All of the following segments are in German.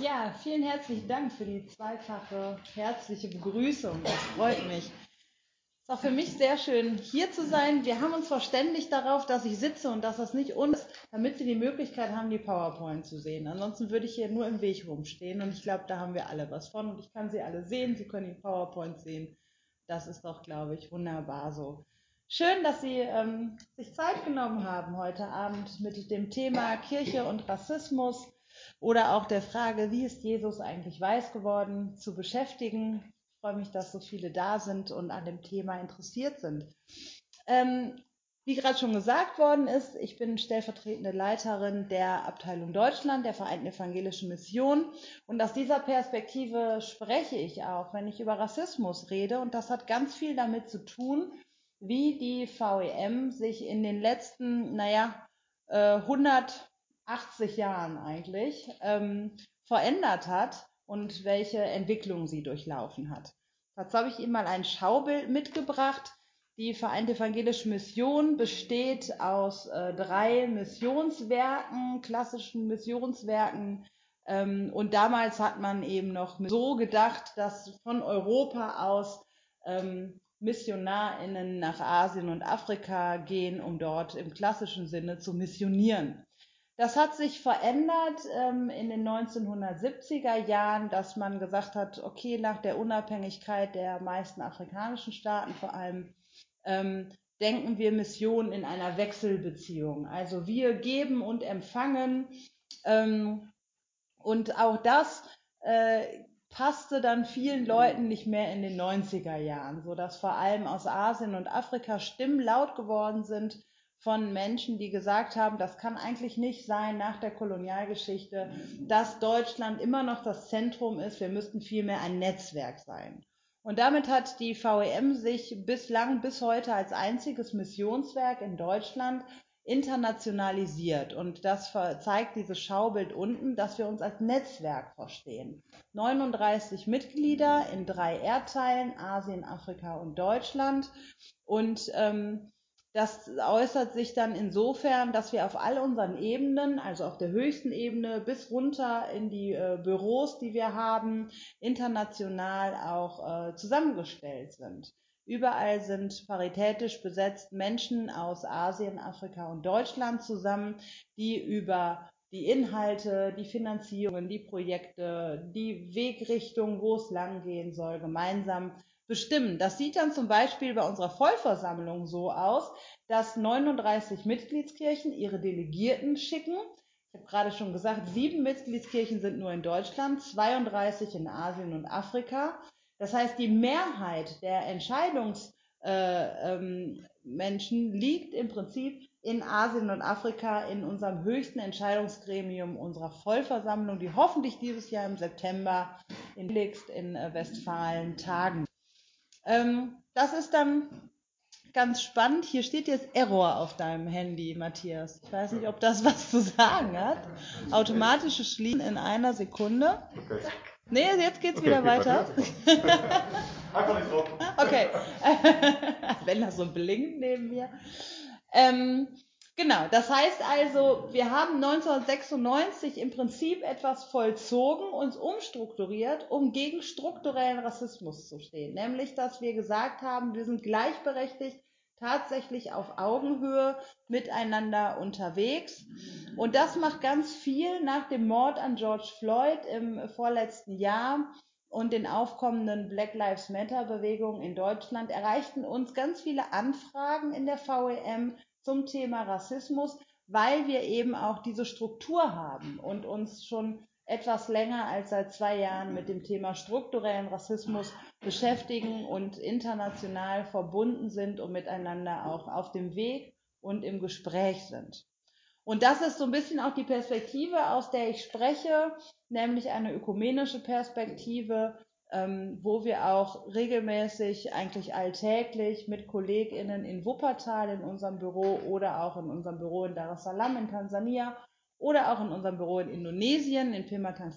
Ja, vielen herzlichen Dank für die zweifache herzliche Begrüßung. Das freut mich. Es ist auch für mich sehr schön, hier zu sein. Wir haben uns verständigt darauf, dass ich sitze und dass das nicht uns, damit Sie die Möglichkeit haben, die PowerPoint zu sehen. Ansonsten würde ich hier nur im Weg rumstehen und ich glaube, da haben wir alle was von und ich kann Sie alle sehen. Sie können die PowerPoint sehen. Das ist doch, glaube ich, wunderbar so. Schön, dass Sie ähm, sich Zeit genommen haben heute Abend mit dem Thema Kirche und Rassismus oder auch der Frage, wie ist Jesus eigentlich weiß geworden, zu beschäftigen. Ich freue mich, dass so viele da sind und an dem Thema interessiert sind. Ähm, wie gerade schon gesagt worden ist, ich bin stellvertretende Leiterin der Abteilung Deutschland der Vereinten Evangelischen Mission. Und aus dieser Perspektive spreche ich auch, wenn ich über Rassismus rede. Und das hat ganz viel damit zu tun, wie die VEM sich in den letzten, naja, äh, 100 80 Jahren eigentlich ähm, verändert hat und welche Entwicklung sie durchlaufen hat. Dazu habe ich Ihnen mal ein Schaubild mitgebracht. Die Vereinte Evangelische Mission besteht aus äh, drei Missionswerken, klassischen Missionswerken. Ähm, und damals hat man eben noch so gedacht, dass von Europa aus ähm, MissionarInnen nach Asien und Afrika gehen, um dort im klassischen Sinne zu missionieren. Das hat sich verändert ähm, in den 1970er Jahren, dass man gesagt hat, okay, nach der Unabhängigkeit der meisten afrikanischen Staaten vor allem, ähm, denken wir Mission in einer Wechselbeziehung. Also wir geben und empfangen. Ähm, und auch das äh, passte dann vielen Leuten nicht mehr in den 90er Jahren, sodass vor allem aus Asien und Afrika Stimmen laut geworden sind von Menschen, die gesagt haben, das kann eigentlich nicht sein nach der Kolonialgeschichte, dass Deutschland immer noch das Zentrum ist, wir müssten vielmehr ein Netzwerk sein. Und damit hat die VEM sich bislang bis heute als einziges Missionswerk in Deutschland internationalisiert. Und das zeigt dieses Schaubild unten, dass wir uns als Netzwerk verstehen. 39 Mitglieder in drei Erdteilen, Asien, Afrika und Deutschland. Und ähm, das äußert sich dann insofern, dass wir auf all unseren Ebenen, also auf der höchsten Ebene bis runter in die äh, Büros, die wir haben, international auch äh, zusammengestellt sind. Überall sind paritätisch besetzt Menschen aus Asien, Afrika und Deutschland zusammen, die über die Inhalte, die Finanzierungen, die Projekte, die Wegrichtung, wo es langgehen soll, gemeinsam bestimmen. Das sieht dann zum Beispiel bei unserer Vollversammlung so aus, dass 39 Mitgliedskirchen ihre Delegierten schicken. Ich habe gerade schon gesagt, sieben Mitgliedskirchen sind nur in Deutschland, 32 in Asien und Afrika. Das heißt, die Mehrheit der Entscheidungsmenschen äh, ähm, liegt im Prinzip in Asien und Afrika in unserem höchsten Entscheidungsgremium unserer Vollversammlung, die hoffentlich dieses Jahr im September in Lixt in äh, Westfalen tagen. Ähm, das ist dann ganz spannend. Hier steht jetzt Error auf deinem Handy, Matthias. Ich weiß nicht, ob das was zu sagen hat. Automatische Schließen in einer Sekunde. Okay. Nee, jetzt geht's okay, wieder weiter. Einfach nicht drauf. Okay. Wenn da so blinkt neben mir. Ähm, genau, das heißt also, wir haben 1996 im Prinzip etwas vollzogen, uns umstrukturiert, um gegen strukturellen Rassismus zu stehen. Nämlich, dass wir gesagt haben, wir sind gleichberechtigt tatsächlich auf Augenhöhe miteinander unterwegs. Und das macht ganz viel nach dem Mord an George Floyd im vorletzten Jahr und den aufkommenden Black Lives Matter Bewegungen in Deutschland erreichten uns ganz viele Anfragen in der VEM zum Thema Rassismus, weil wir eben auch diese Struktur haben und uns schon etwas länger als seit zwei Jahren mit dem Thema strukturellen Rassismus beschäftigen und international verbunden sind und miteinander auch auf dem Weg und im Gespräch sind. Und das ist so ein bisschen auch die Perspektive, aus der ich spreche, nämlich eine ökumenische Perspektive, ähm, wo wir auch regelmäßig, eigentlich alltäglich mit KollegInnen in Wuppertal in unserem Büro oder auch in unserem Büro in Dar es Salaam in Tansania oder auch in unserem Büro in Indonesien, in Pematang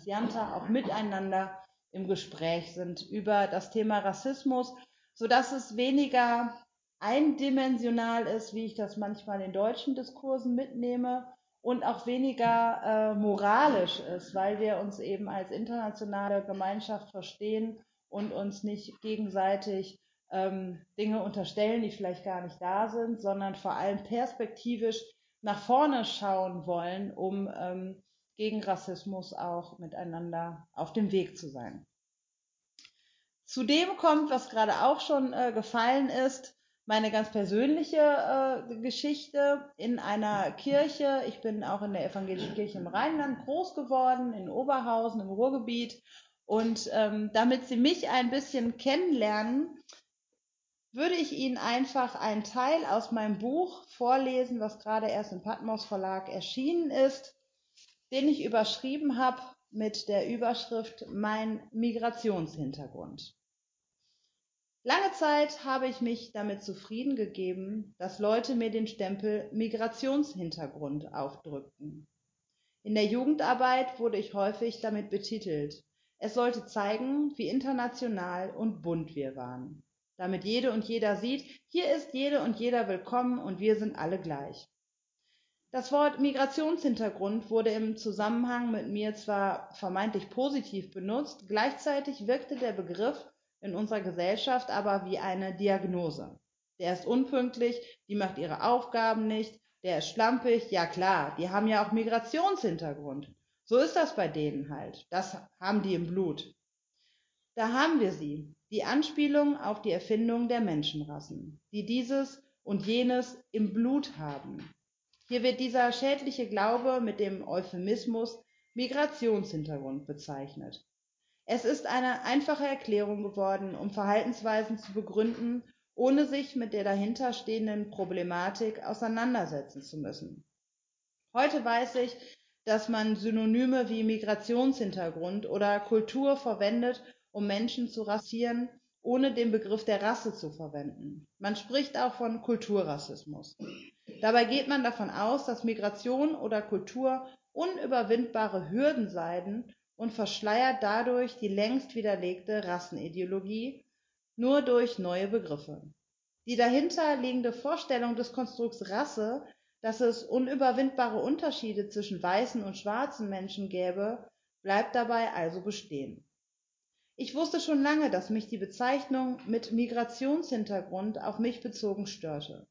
auch miteinander im Gespräch sind über das Thema Rassismus, sodass es weniger eindimensional ist, wie ich das manchmal in deutschen Diskursen mitnehme und auch weniger äh, moralisch ist, weil wir uns eben als internationale Gemeinschaft verstehen und uns nicht gegenseitig ähm, Dinge unterstellen, die vielleicht gar nicht da sind, sondern vor allem perspektivisch nach vorne schauen wollen, um ähm, gegen Rassismus auch miteinander auf dem Weg zu sein. Zudem kommt, was gerade auch schon äh, gefallen ist, meine ganz persönliche äh, Geschichte in einer Kirche. Ich bin auch in der evangelischen Kirche im Rheinland groß geworden, in Oberhausen im Ruhrgebiet. Und ähm, damit Sie mich ein bisschen kennenlernen, würde ich Ihnen einfach einen Teil aus meinem Buch vorlesen, was gerade erst im Patmos Verlag erschienen ist, den ich überschrieben habe mit der Überschrift Mein Migrationshintergrund. Lange Zeit habe ich mich damit zufrieden gegeben, dass Leute mir den Stempel Migrationshintergrund aufdrückten. In der Jugendarbeit wurde ich häufig damit betitelt. Es sollte zeigen, wie international und bunt wir waren. Damit jede und jeder sieht, hier ist jede und jeder willkommen und wir sind alle gleich. Das Wort Migrationshintergrund wurde im Zusammenhang mit mir zwar vermeintlich positiv benutzt, gleichzeitig wirkte der Begriff in unserer Gesellschaft aber wie eine Diagnose. Der ist unpünktlich, die macht ihre Aufgaben nicht, der ist schlampig, ja klar, die haben ja auch Migrationshintergrund. So ist das bei denen halt. Das haben die im Blut. Da haben wir sie, die Anspielung auf die Erfindung der Menschenrassen, die dieses und jenes im Blut haben. Hier wird dieser schädliche Glaube mit dem Euphemismus Migrationshintergrund bezeichnet. Es ist eine einfache Erklärung geworden, um Verhaltensweisen zu begründen, ohne sich mit der dahinterstehenden Problematik auseinandersetzen zu müssen. Heute weiß ich, dass man Synonyme wie Migrationshintergrund oder Kultur verwendet, um Menschen zu rassieren, ohne den Begriff der Rasse zu verwenden. Man spricht auch von Kulturrassismus. Dabei geht man davon aus, dass Migration oder Kultur unüberwindbare Hürden seien und verschleiert dadurch die längst widerlegte Rassenideologie nur durch neue Begriffe. Die dahinter liegende Vorstellung des Konstrukts Rasse, dass es unüberwindbare Unterschiede zwischen weißen und schwarzen Menschen gäbe, bleibt dabei also bestehen. Ich wusste schon lange, dass mich die Bezeichnung mit Migrationshintergrund auf mich bezogen störte.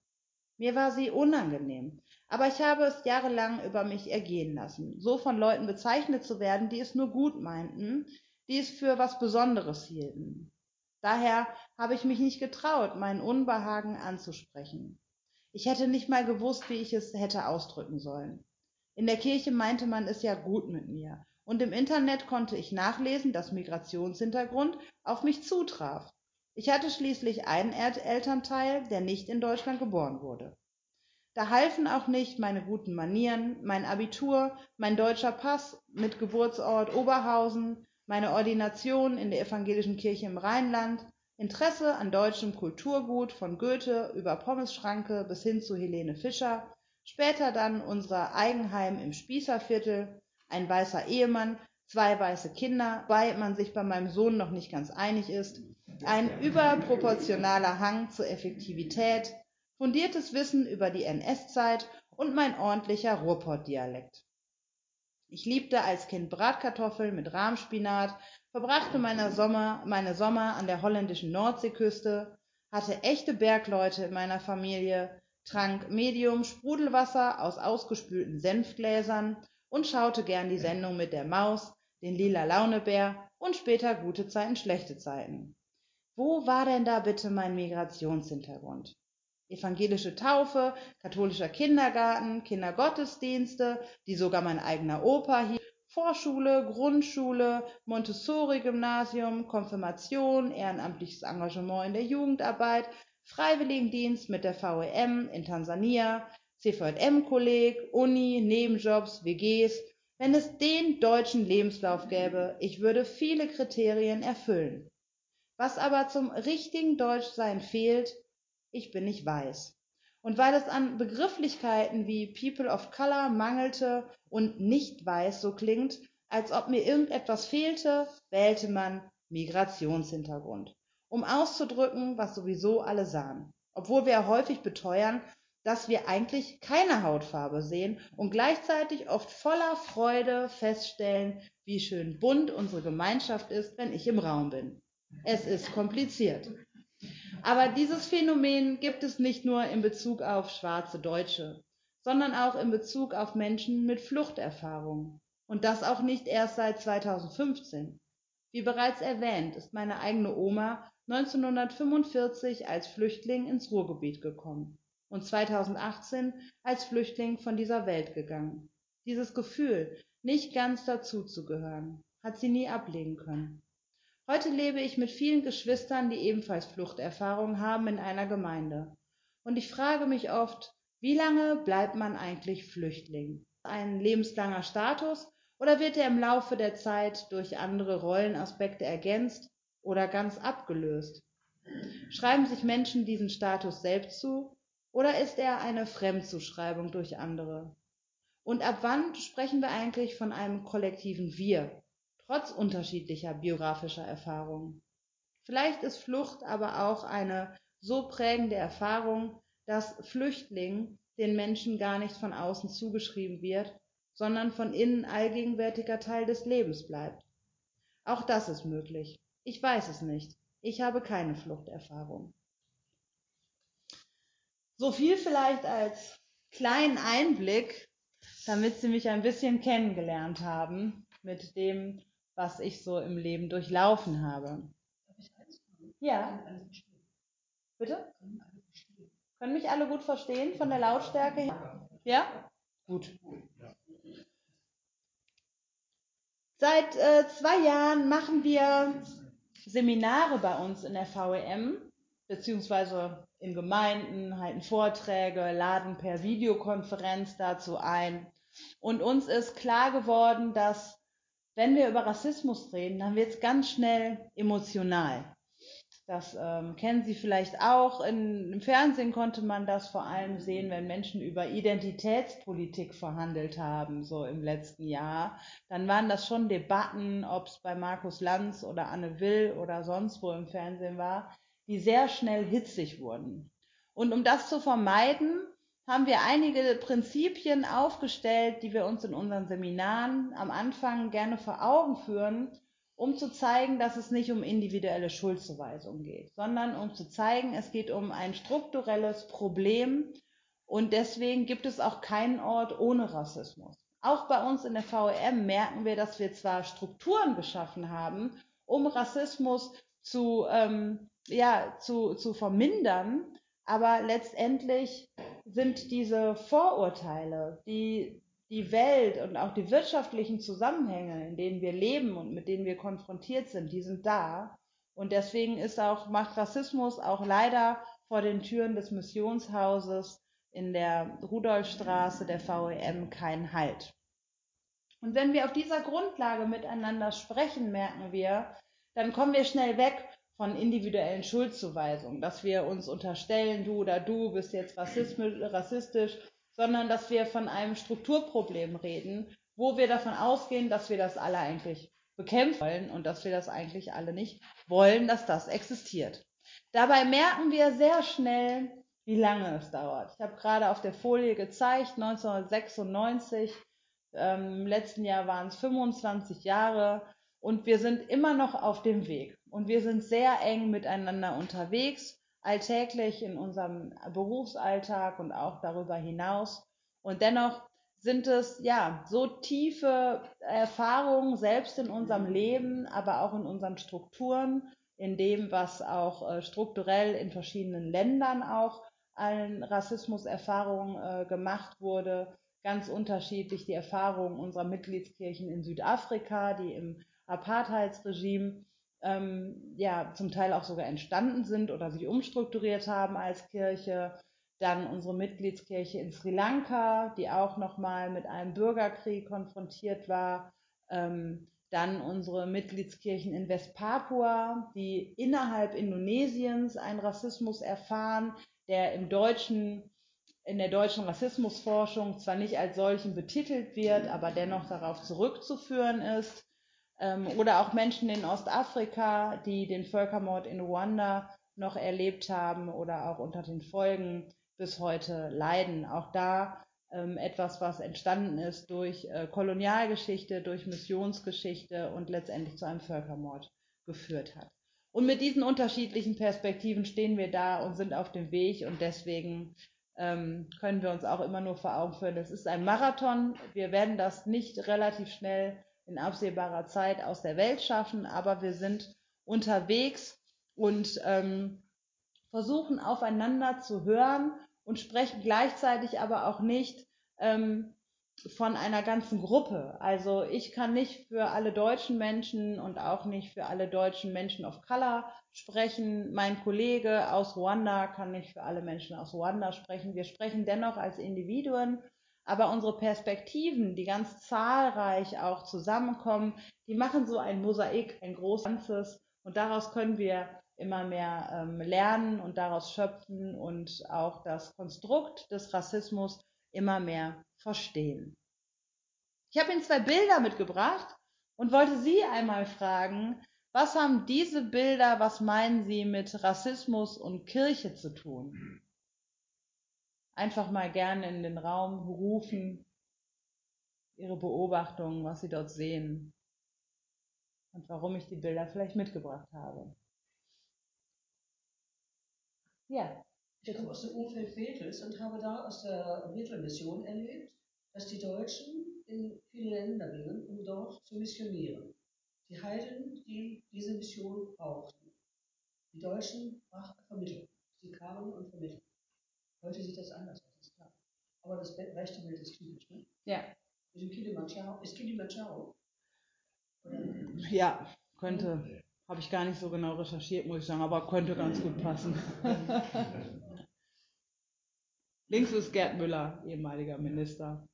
Mir war sie unangenehm, aber ich habe es jahrelang über mich ergehen lassen, so von Leuten bezeichnet zu werden, die es nur gut meinten, die es für was Besonderes hielten. Daher habe ich mich nicht getraut, mein Unbehagen anzusprechen. Ich hätte nicht mal gewusst, wie ich es hätte ausdrücken sollen. In der Kirche meinte man es ja gut mit mir, und im Internet konnte ich nachlesen, dass Migrationshintergrund auf mich zutraf. Ich hatte schließlich einen Elternteil, der nicht in Deutschland geboren wurde. Da halfen auch nicht meine guten Manieren, mein Abitur, mein deutscher Pass mit Geburtsort Oberhausen, meine Ordination in der evangelischen Kirche im Rheinland, Interesse an deutschem Kulturgut von Goethe über Pommesschranke bis hin zu Helene Fischer, später dann unser Eigenheim im Spießerviertel, ein weißer Ehemann, zwei weiße Kinder, wobei man sich bei meinem Sohn noch nicht ganz einig ist, ein überproportionaler Hang zur Effektivität, fundiertes Wissen über die NS-Zeit und mein ordentlicher Ruhrpott-Dialekt. Ich liebte als Kind Bratkartoffeln mit Rahmspinat, verbrachte meine Sommer, meine Sommer an der holländischen Nordseeküste, hatte echte Bergleute in meiner Familie, trank Medium Sprudelwasser aus ausgespülten Senfgläsern und schaute gern die Sendung mit der Maus, den lila Launebär und später gute Zeiten, schlechte Zeiten. Wo war denn da bitte mein Migrationshintergrund? Evangelische Taufe, katholischer Kindergarten, Kindergottesdienste, die sogar mein eigener Opa hielt, Vorschule, Grundschule, Montessori-Gymnasium, Konfirmation, ehrenamtliches Engagement in der Jugendarbeit, Freiwilligendienst mit der VEM in Tansania, CVM-Kolleg, Uni, Nebenjobs, WGs. Wenn es den deutschen Lebenslauf gäbe, ich würde viele Kriterien erfüllen. Was aber zum richtigen Deutschsein fehlt, ich bin nicht weiß. Und weil es an Begrifflichkeiten wie People of Color mangelte und nicht weiß so klingt, als ob mir irgendetwas fehlte, wählte man Migrationshintergrund, um auszudrücken, was sowieso alle sahen. Obwohl wir häufig beteuern, dass wir eigentlich keine Hautfarbe sehen und gleichzeitig oft voller Freude feststellen, wie schön bunt unsere Gemeinschaft ist, wenn ich im Raum bin. Es ist kompliziert. Aber dieses Phänomen gibt es nicht nur in Bezug auf schwarze Deutsche, sondern auch in Bezug auf Menschen mit Fluchterfahrung. Und das auch nicht erst seit 2015. Wie bereits erwähnt, ist meine eigene Oma 1945 als Flüchtling ins Ruhrgebiet gekommen und 2018 als Flüchtling von dieser Welt gegangen. Dieses Gefühl, nicht ganz dazuzugehören, hat sie nie ablegen können. Heute lebe ich mit vielen Geschwistern, die ebenfalls Fluchterfahrung haben, in einer Gemeinde. Und ich frage mich oft, wie lange bleibt man eigentlich Flüchtling? Ein lebenslanger Status oder wird er im Laufe der Zeit durch andere Rollenaspekte ergänzt oder ganz abgelöst? Schreiben sich Menschen diesen Status selbst zu oder ist er eine Fremdzuschreibung durch andere? Und ab wann sprechen wir eigentlich von einem kollektiven Wir, trotz unterschiedlicher biografischer Erfahrungen? Vielleicht ist Flucht aber auch eine so prägende Erfahrung, dass Flüchtling den Menschen gar nicht von außen zugeschrieben wird, sondern von innen allgegenwärtiger Teil des Lebens bleibt. Auch das ist möglich. Ich weiß es nicht. Ich habe keine Fluchterfahrung. So viel vielleicht als kleinen Einblick, damit Sie mich ein bisschen kennengelernt haben mit dem, was ich so im Leben durchlaufen habe. Ja. Bitte? Können mich alle gut verstehen von der Lautstärke her? Ja? Gut. Seit äh, zwei Jahren machen wir Seminare bei uns in der VEM, beziehungsweise in Gemeinden, halten Vorträge, laden per Videokonferenz dazu ein. Und uns ist klar geworden, dass wenn wir über Rassismus reden, dann wird es ganz schnell emotional. Das ähm, kennen Sie vielleicht auch. In, Im Fernsehen konnte man das vor allem sehen, wenn Menschen über Identitätspolitik verhandelt haben, so im letzten Jahr. Dann waren das schon Debatten, ob es bei Markus Lanz oder Anne Will oder sonst wo im Fernsehen war, die sehr schnell hitzig wurden. Und um das zu vermeiden, haben wir einige Prinzipien aufgestellt, die wir uns in unseren Seminaren am Anfang gerne vor Augen führen, um zu zeigen, dass es nicht um individuelle Schuldzuweisung geht, sondern um zu zeigen, es geht um ein strukturelles Problem und deswegen gibt es auch keinen Ort ohne Rassismus. Auch bei uns in der VEM merken wir, dass wir zwar Strukturen geschaffen haben, um Rassismus zu ähm, ja, zu, zu vermindern. Aber letztendlich sind diese Vorurteile, die die Welt und auch die wirtschaftlichen Zusammenhänge, in denen wir leben und mit denen wir konfrontiert sind, die sind da. Und deswegen ist auch, macht Rassismus auch leider vor den Türen des Missionshauses in der Rudolfstraße der VEM keinen Halt. Und wenn wir auf dieser Grundlage miteinander sprechen, merken wir, dann kommen wir schnell weg von individuellen Schuldzuweisungen, dass wir uns unterstellen, du oder du bist jetzt rassistisch, sondern dass wir von einem Strukturproblem reden, wo wir davon ausgehen, dass wir das alle eigentlich bekämpfen wollen und dass wir das eigentlich alle nicht wollen, dass das existiert. Dabei merken wir sehr schnell, wie lange es dauert. Ich habe gerade auf der Folie gezeigt, 1996, ähm, im letzten Jahr waren es 25 Jahre und wir sind immer noch auf dem Weg und wir sind sehr eng miteinander unterwegs, alltäglich in unserem Berufsalltag und auch darüber hinaus. Und dennoch sind es ja so tiefe Erfahrungen selbst in unserem Leben, aber auch in unseren Strukturen, in dem, was auch äh, strukturell in verschiedenen Ländern auch an Rassismuserfahrungen äh, gemacht wurde. Ganz unterschiedlich die Erfahrungen unserer Mitgliedskirchen in Südafrika, die im Apartheidsregime ähm, ja zum Teil auch sogar entstanden sind oder sich umstrukturiert haben als Kirche. Dann unsere Mitgliedskirche in Sri Lanka, die auch nochmal mit einem Bürgerkrieg konfrontiert war. Ähm, dann unsere Mitgliedskirchen in Westpapua, die innerhalb Indonesiens einen Rassismus erfahren, der im deutschen, in der deutschen Rassismusforschung zwar nicht als solchen betitelt wird, aber dennoch darauf zurückzuführen ist. Ähm, oder auch Menschen in Ostafrika, die den Völkermord in Ruanda noch erlebt haben oder auch unter den Folgen bis heute leiden. Auch da ähm, etwas, was entstanden ist durch äh, Kolonialgeschichte, durch Missionsgeschichte und letztendlich zu einem Völkermord geführt hat. Und mit diesen unterschiedlichen Perspektiven stehen wir da und sind auf dem Weg und deswegen ähm, können wir uns auch immer nur vor Augen führen, es ist ein Marathon. Wir werden das nicht relativ schnell in absehbarer Zeit aus der Welt schaffen, aber wir sind unterwegs und ähm, versuchen aufeinander zu hören und sprechen gleichzeitig aber auch nicht ähm, von einer ganzen Gruppe. Also ich kann nicht für alle deutschen Menschen und auch nicht für alle deutschen Menschen of Color sprechen. Mein Kollege aus Ruanda kann nicht für alle Menschen aus Ruanda sprechen. Wir sprechen dennoch als Individuen, aber unsere Perspektiven, die ganz zahlreich auch zusammenkommen, die machen so ein Mosaik, ein großes Ganzes und daraus können wir immer mehr ähm, lernen und daraus schöpfen und auch das Konstrukt des Rassismus immer mehr verstehen. Ich habe Ihnen zwei Bilder mitgebracht und wollte Sie einmal fragen, was haben diese Bilder, was meinen Sie mit Rassismus und Kirche zu tun? Einfach mal gerne in den Raum rufen, Ihre Beobachtungen, was Sie dort sehen und warum ich die Bilder vielleicht mitgebracht habe. Ja. Ich komme aus dem Umfeld Bethels und habe da aus der Bethel-Mission erlebt, dass die Deutschen in viele Länder gingen, um dort zu missionieren. Die Heiden, die diese Mission brauchten. Die Deutschen vermitteln. Sie kamen und vermitteln. Heute sieht das anders aus, ist klar. Aber das rechte Bild ist typisch, ne? Ja. Ist Kilimanjaro? Ist Kilimanjaro? Ja, könnte. Habe ich gar nicht so genau recherchiert, muss ich sagen, aber könnte ganz gut passen. Links ist Gerd Müller, ehemaliger Minister.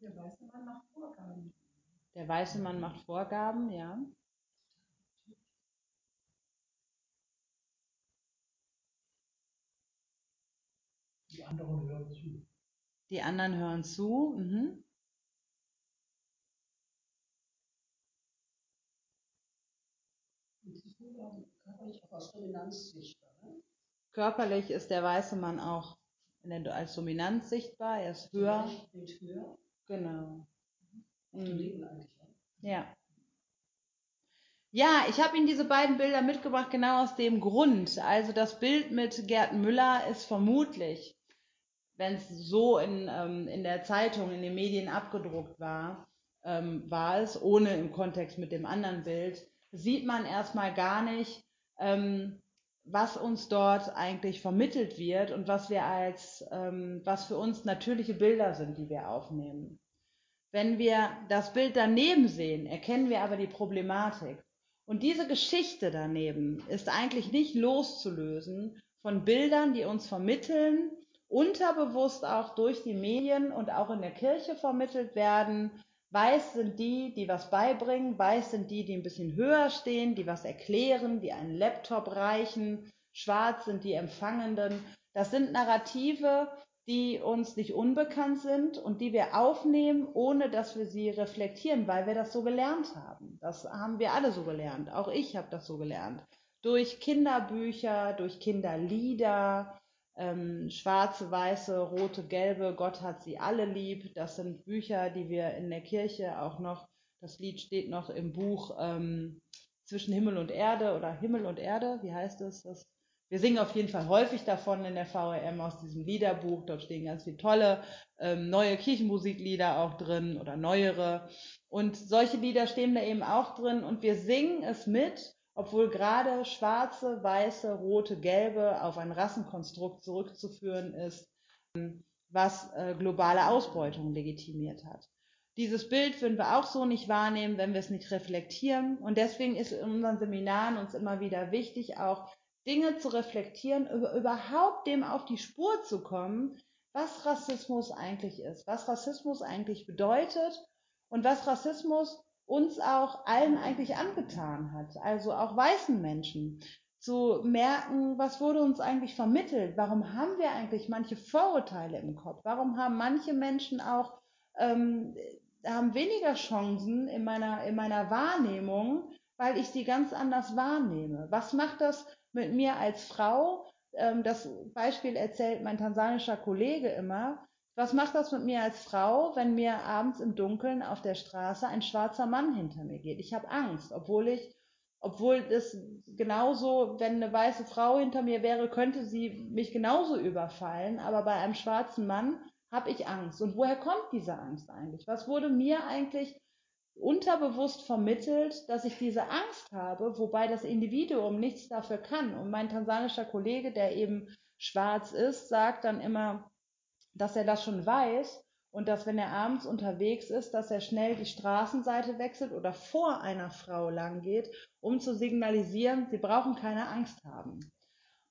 Der weiße Mann macht Vorgaben. Der weiße Mann macht Vorgaben, ja. Die anderen hören zu. Die anderen hören zu. Mhm. Körperlich auch aus Dominanz sichtbar. Ne? Körperlich ist der weiße Mann auch als Dominanz sichtbar, er ist höher. Bild höher. Genau. Mhm. eigentlich. Ja. Ja, ich habe Ihnen diese beiden Bilder mitgebracht, genau aus dem Grund. Also das Bild mit Gerd Müller ist vermutlich, wenn es so in, ähm, in der Zeitung, in den Medien abgedruckt war, ähm, war es, ohne im Kontext mit dem anderen Bild, sieht man erstmal gar nicht, ähm, was uns dort eigentlich vermittelt wird und was wir als, ähm, was für uns natürliche Bilder sind, die wir aufnehmen. Wenn wir das Bild daneben sehen, erkennen wir aber die Problematik. Und diese Geschichte daneben ist eigentlich nicht loszulösen von Bildern, die uns vermitteln, unterbewusst auch durch die Medien und auch in der Kirche vermittelt werden, Weiß sind die, die was beibringen, weiß sind die, die ein bisschen höher stehen, die was erklären, die einen Laptop reichen, schwarz sind die Empfangenden. Das sind Narrative, die uns nicht unbekannt sind und die wir aufnehmen, ohne dass wir sie reflektieren, weil wir das so gelernt haben. Das haben wir alle so gelernt. Auch ich habe das so gelernt. Durch Kinderbücher, durch Kinderlieder, ähm, schwarze, weiße, rote, gelbe, Gott hat sie alle lieb. Das sind Bücher, die wir in der Kirche auch noch, das Lied steht noch im Buch ähm, zwischen Himmel und Erde oder Himmel und Erde, wie heißt es? Das, wir singen auf jeden Fall häufig davon in der VRM aus diesem Liederbuch. Dort stehen ganz viele tolle ähm, neue Kirchenmusiklieder auch drin oder neuere. Und solche Lieder stehen da eben auch drin und wir singen es mit obwohl gerade schwarze, weiße, rote, gelbe auf ein Rassenkonstrukt zurückzuführen ist, was äh, globale Ausbeutung legitimiert hat. Dieses Bild würden wir auch so nicht wahrnehmen, wenn wir es nicht reflektieren. Und deswegen ist in unseren Seminaren uns immer wieder wichtig, auch Dinge zu reflektieren, überhaupt dem auf die Spur zu kommen, was Rassismus eigentlich ist, was Rassismus eigentlich bedeutet und was Rassismus uns auch allen eigentlich angetan hat, also auch weißen Menschen, zu merken, was wurde uns eigentlich vermittelt, warum haben wir eigentlich manche Vorurteile im Kopf, warum haben manche Menschen auch ähm, haben weniger Chancen in meiner, in meiner Wahrnehmung, weil ich sie ganz anders wahrnehme. Was macht das mit mir als Frau? Ähm, das Beispiel erzählt mein tansanischer Kollege immer. Was macht das mit mir als Frau, wenn mir abends im Dunkeln auf der Straße ein schwarzer Mann hinter mir geht? Ich habe Angst, obwohl ich, obwohl das genauso, wenn eine weiße Frau hinter mir wäre, könnte sie mich genauso überfallen, aber bei einem schwarzen Mann habe ich Angst. Und woher kommt diese Angst eigentlich? Was wurde mir eigentlich unterbewusst vermittelt, dass ich diese Angst habe, wobei das Individuum nichts dafür kann. Und mein tansanischer Kollege, der eben schwarz ist, sagt dann immer, dass er das schon weiß und dass wenn er abends unterwegs ist, dass er schnell die Straßenseite wechselt oder vor einer Frau lang geht, um zu signalisieren, sie brauchen keine Angst haben.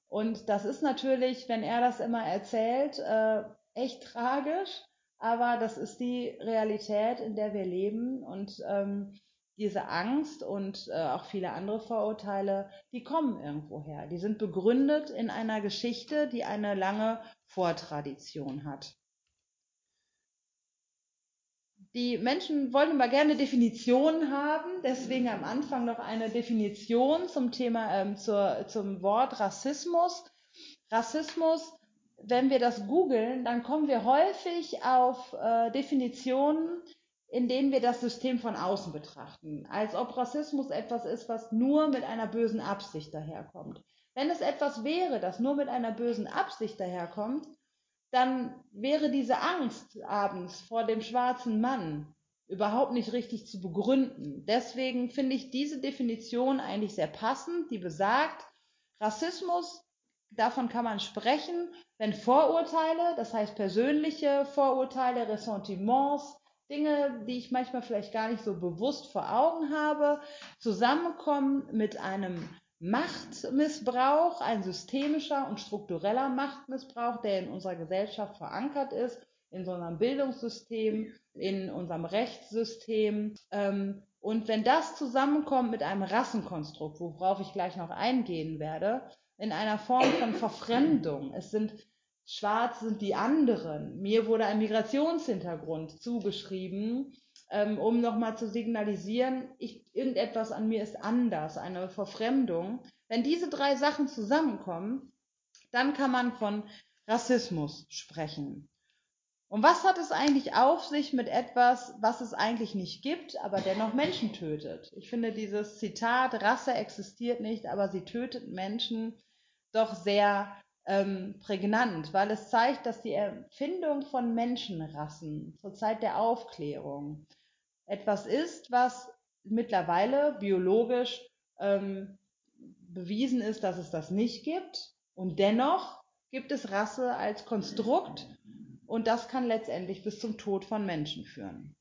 Und das ist natürlich, wenn er das immer erzählt, äh, echt tragisch, aber das ist die Realität, in der wir leben und ähm, diese Angst und äh, auch viele andere Vorurteile, die kommen irgendwo her. Die sind begründet in einer Geschichte, die eine lange Vortradition hat. Die Menschen wollen immer gerne Definitionen haben, deswegen am Anfang noch eine Definition zum Thema, ähm, zur, zum Wort Rassismus. Rassismus wenn wir das googeln, dann kommen wir häufig auf äh, Definitionen, in denen wir das System von außen betrachten, als ob Rassismus etwas ist, was nur mit einer bösen Absicht daherkommt. Wenn es etwas wäre, das nur mit einer bösen Absicht daherkommt, dann wäre diese Angst abends vor dem schwarzen Mann überhaupt nicht richtig zu begründen. Deswegen finde ich diese Definition eigentlich sehr passend, die besagt, Rassismus davon kann man sprechen, wenn Vorurteile, das heißt persönliche Vorurteile, Ressentiments, Dinge, die ich manchmal vielleicht gar nicht so bewusst vor Augen habe, zusammenkommen mit einem Machtmissbrauch, ein systemischer und struktureller Machtmissbrauch, der in unserer Gesellschaft verankert ist, in unserem Bildungssystem, in unserem Rechtssystem. Ähm, und wenn das zusammenkommt mit einem Rassenkonstrukt, worauf ich gleich noch eingehen werde, in einer Form von Verfremdung. Es sind schwarz sind die anderen. Mir wurde ein Migrationshintergrund zugeschrieben, ähm, um nochmal zu signalisieren, ich, irgendetwas an mir ist anders, eine Verfremdung. Wenn diese drei Sachen zusammenkommen, dann kann man von Rassismus sprechen. Und was hat es eigentlich auf sich mit etwas, was es eigentlich nicht gibt, aber dennoch Menschen tötet? Ich finde dieses Zitat, Rasse existiert nicht, aber sie tötet Menschen, doch sehr ähm, prägnant, weil es zeigt, dass die Erfindung von Menschenrassen zur Zeit der Aufklärung etwas ist, was mittlerweile biologisch ähm, bewiesen ist, dass es das nicht gibt. Und dennoch gibt es Rasse als Konstrukt und das kann letztendlich bis zum Tod von Menschen führen.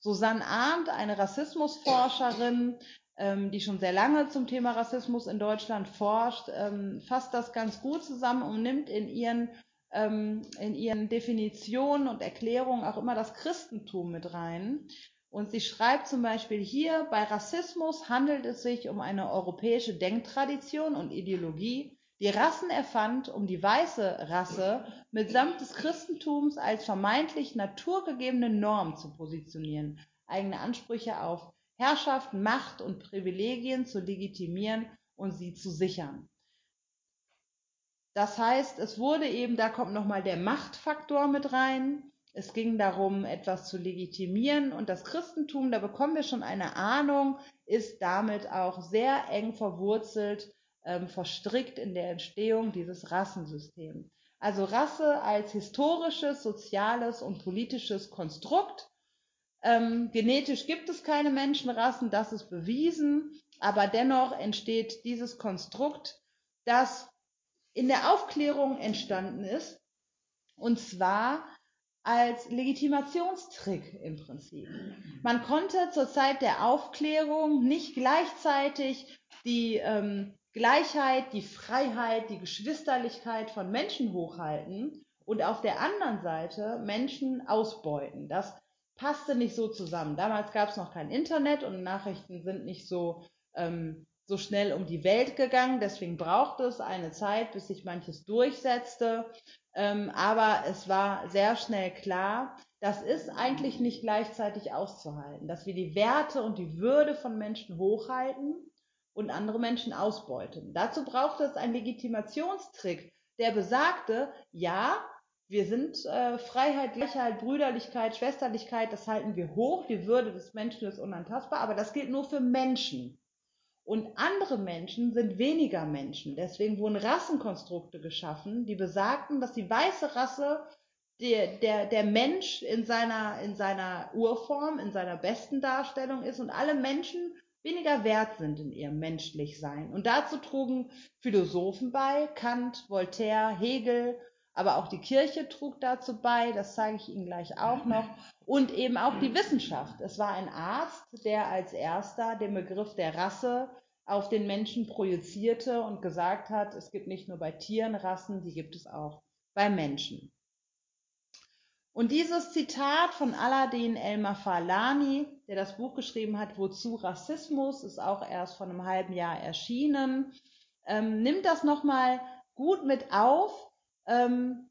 Susanne Arndt, eine Rassismusforscherin, ähm, die schon sehr lange zum Thema Rassismus in Deutschland forscht, ähm, fasst das ganz gut zusammen und nimmt in ihren, ähm, in ihren Definitionen und Erklärungen auch immer das Christentum mit rein. Und sie schreibt zum Beispiel hier, bei Rassismus handelt es sich um eine europäische Denktradition und Ideologie, die Rassen erfand, um die weiße Rasse mitsamt des Christentums als vermeintlich naturgegebene Norm zu positionieren, eigene Ansprüche auf Herrschaft, Macht und Privilegien zu legitimieren und sie zu sichern. Das heißt, es wurde eben, da kommt nochmal der Machtfaktor mit rein. Es ging darum, etwas zu legitimieren und das Christentum, da bekommen wir schon eine Ahnung, ist damit auch sehr eng verwurzelt, ähm, verstrickt in der Entstehung dieses Rassensystems. Also Rasse als historisches, soziales und politisches Konstrukt, ähm, genetisch gibt es keine Menschenrassen, das ist bewiesen, aber dennoch entsteht dieses Konstrukt, das in der Aufklärung entstanden ist, und zwar als Legitimationstrick im Prinzip. Man konnte zur Zeit der Aufklärung nicht gleichzeitig die ähm, Gleichheit, die Freiheit, die Geschwisterlichkeit von Menschen hochhalten und auf der anderen Seite Menschen ausbeuten. Das passte nicht so zusammen. Damals gab es noch kein Internet und Nachrichten sind nicht so, ähm, so schnell um die Welt gegangen. Deswegen brauchte es eine Zeit, bis sich manches durchsetzte. Ähm, aber es war sehr schnell klar, das ist eigentlich nicht gleichzeitig auszuhalten, dass wir die Werte und die Würde von Menschen hochhalten und andere Menschen ausbeuten. Dazu braucht es einen Legitimationstrick, der besagte, ja, wir sind äh, Freiheit, Gleichheit, Brüderlichkeit, Schwesterlichkeit, das halten wir hoch, die Würde des Menschen ist unantastbar, aber das gilt nur für Menschen. Und andere Menschen sind weniger Menschen. Deswegen wurden Rassenkonstrukte geschaffen, die besagten, dass die weiße Rasse der, der, der Mensch in seiner, in seiner Urform, in seiner besten Darstellung ist und alle Menschen weniger wert sind in ihrem Menschlichsein. Und dazu trugen Philosophen bei, Kant, Voltaire, Hegel, aber auch die Kirche trug dazu bei, das zeige ich Ihnen gleich auch noch, und eben auch die Wissenschaft. Es war ein Arzt, der als erster den Begriff der Rasse auf den Menschen projizierte und gesagt hat, es gibt nicht nur bei Tieren Rassen, die gibt es auch bei Menschen. Und dieses Zitat von Aladdin El-Mafalani, der das Buch geschrieben hat, Wozu Rassismus, ist auch erst vor einem halben Jahr erschienen, ähm, nimmt das nochmal gut mit auf, ähm,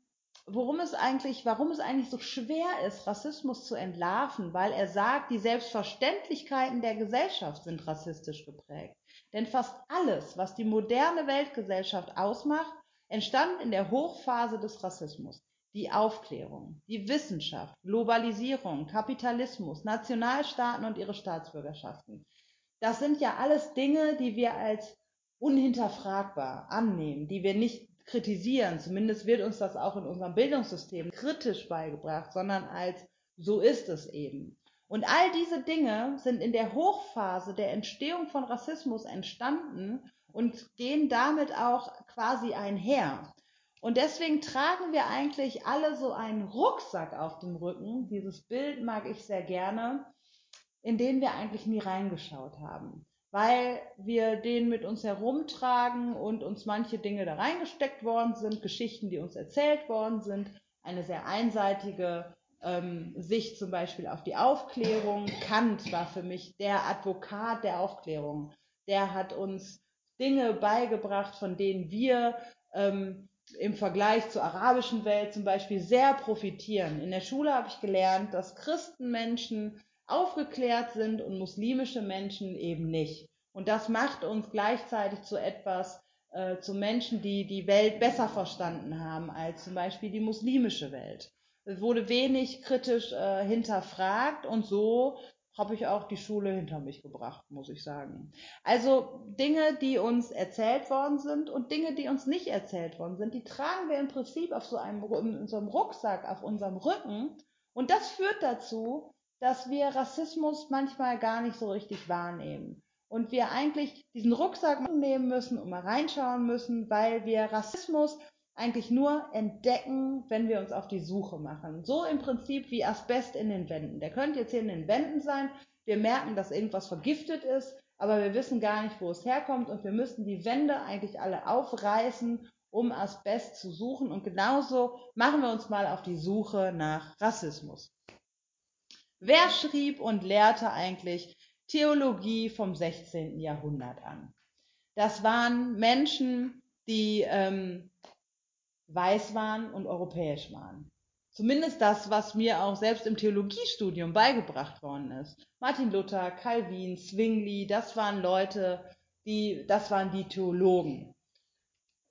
worum es eigentlich, warum es eigentlich so schwer ist, Rassismus zu entlarven, weil er sagt, die Selbstverständlichkeiten der Gesellschaft sind rassistisch geprägt. Denn fast alles, was die moderne Weltgesellschaft ausmacht, entstand in der Hochphase des Rassismus die Aufklärung, die Wissenschaft, Globalisierung, Kapitalismus, Nationalstaaten und ihre Staatsbürgerschaften. Das sind ja alles Dinge, die wir als unhinterfragbar annehmen, die wir nicht kritisieren. Zumindest wird uns das auch in unserem Bildungssystem kritisch beigebracht, sondern als so ist es eben. Und all diese Dinge sind in der Hochphase der Entstehung von Rassismus entstanden und gehen damit auch quasi einher. Und deswegen tragen wir eigentlich alle so einen Rucksack auf dem Rücken. Dieses Bild mag ich sehr gerne, in den wir eigentlich nie reingeschaut haben. Weil wir den mit uns herumtragen und uns manche Dinge da reingesteckt worden sind, Geschichten, die uns erzählt worden sind, eine sehr einseitige ähm, Sicht zum Beispiel auf die Aufklärung. Kant war für mich der Advokat der Aufklärung. Der hat uns Dinge beigebracht, von denen wir ähm, im Vergleich zur arabischen Welt zum Beispiel sehr profitieren. In der Schule habe ich gelernt, dass Christenmenschen aufgeklärt sind und muslimische Menschen eben nicht. Und das macht uns gleichzeitig zu etwas, äh, zu Menschen, die die Welt besser verstanden haben als zum Beispiel die muslimische Welt. Es wurde wenig kritisch äh, hinterfragt und so habe ich auch die Schule hinter mich gebracht, muss ich sagen. Also Dinge, die uns erzählt worden sind und Dinge, die uns nicht erzählt worden sind, die tragen wir im Prinzip auf so einem, in so einem Rucksack auf unserem Rücken. Und das führt dazu, dass wir Rassismus manchmal gar nicht so richtig wahrnehmen. Und wir eigentlich diesen Rucksack nehmen müssen und mal reinschauen müssen, weil wir Rassismus eigentlich nur entdecken, wenn wir uns auf die Suche machen. So im Prinzip wie Asbest in den Wänden. Der könnte jetzt hier in den Wänden sein. Wir merken, dass irgendwas vergiftet ist, aber wir wissen gar nicht, wo es herkommt und wir müssten die Wände eigentlich alle aufreißen, um Asbest zu suchen. Und genauso machen wir uns mal auf die Suche nach Rassismus. Wer schrieb und lehrte eigentlich Theologie vom 16. Jahrhundert an? Das waren Menschen, die ähm, weiß waren und europäisch waren. Zumindest das, was mir auch selbst im Theologiestudium beigebracht worden ist. Martin Luther, Calvin, Zwingli, das waren Leute, die, das waren die Theologen.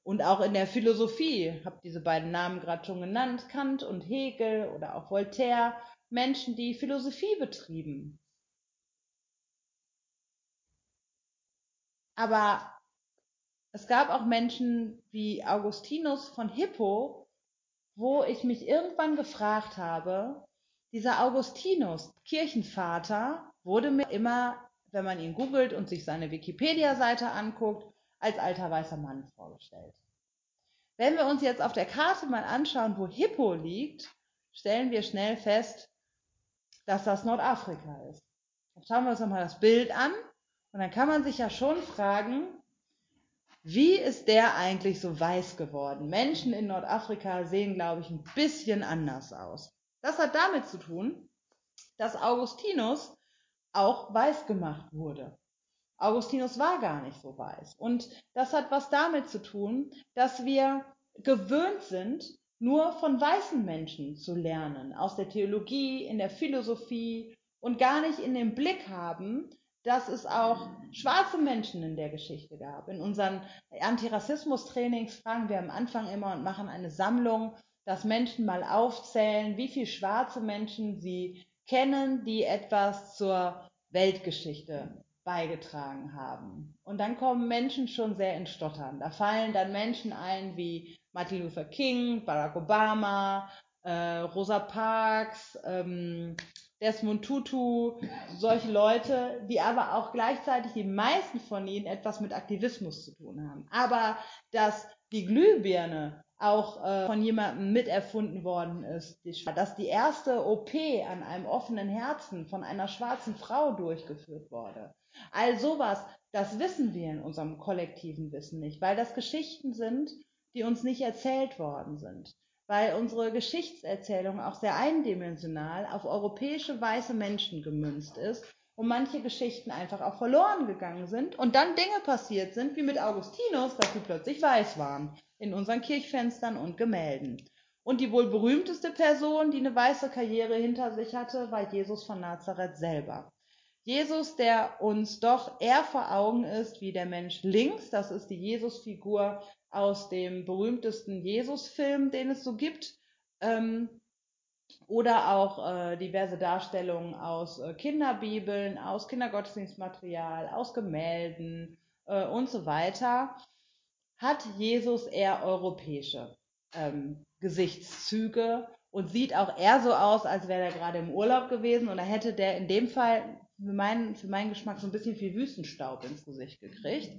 Und auch in der Philosophie, habe diese beiden Namen gerade schon genannt, Kant und Hegel oder auch Voltaire, Menschen, die Philosophie betrieben. Aber es gab auch Menschen wie Augustinus von Hippo, wo ich mich irgendwann gefragt habe, dieser Augustinus, Kirchenvater, wurde mir immer, wenn man ihn googelt und sich seine Wikipedia-Seite anguckt, als alter weißer Mann vorgestellt. Wenn wir uns jetzt auf der Karte mal anschauen, wo Hippo liegt, stellen wir schnell fest, dass das Nordafrika ist. Dann schauen wir uns nochmal das Bild an und dann kann man sich ja schon fragen, wie ist der eigentlich so weiß geworden? Menschen in Nordafrika sehen, glaube ich, ein bisschen anders aus. Das hat damit zu tun, dass Augustinus auch weiß gemacht wurde. Augustinus war gar nicht so weiß. Und das hat was damit zu tun, dass wir gewöhnt sind, nur von weißen Menschen zu lernen, aus der Theologie, in der Philosophie und gar nicht in den Blick haben, dass es auch schwarze Menschen in der Geschichte gab. In unseren Antirassismus-Trainings fragen wir am Anfang immer und machen eine Sammlung, dass Menschen mal aufzählen, wie viele schwarze Menschen sie kennen, die etwas zur Weltgeschichte beigetragen haben. Und dann kommen Menschen schon sehr ins Stottern. Da fallen dann Menschen ein wie Martin Luther King, Barack Obama, äh, Rosa Parks, ähm, Desmond Tutu, solche Leute, die aber auch gleichzeitig die meisten von ihnen etwas mit Aktivismus zu tun haben. Aber dass die Glühbirne auch äh, von jemandem miterfunden worden ist, dass die erste OP an einem offenen Herzen von einer schwarzen Frau durchgeführt wurde. All sowas, das wissen wir in unserem kollektiven Wissen nicht, weil das Geschichten sind, die uns nicht erzählt worden sind weil unsere Geschichtserzählung auch sehr eindimensional auf europäische weiße Menschen gemünzt ist und manche Geschichten einfach auch verloren gegangen sind und dann Dinge passiert sind, wie mit Augustinus, dass sie plötzlich weiß waren in unseren Kirchfenstern und Gemälden. Und die wohl berühmteste Person, die eine weiße Karriere hinter sich hatte, war Jesus von Nazareth selber. Jesus, der uns doch eher vor Augen ist wie der Mensch links, das ist die Jesusfigur aus dem berühmtesten Jesus-Film, den es so gibt, ähm, oder auch äh, diverse Darstellungen aus äh, Kinderbibeln, aus Kindergottesdienstmaterial, aus Gemälden äh, und so weiter, hat Jesus eher europäische ähm, Gesichtszüge? Und sieht auch eher so aus, als wäre er gerade im Urlaub gewesen. Und da hätte der in dem Fall für meinen, für meinen Geschmack so ein bisschen viel Wüstenstaub ins Gesicht gekriegt.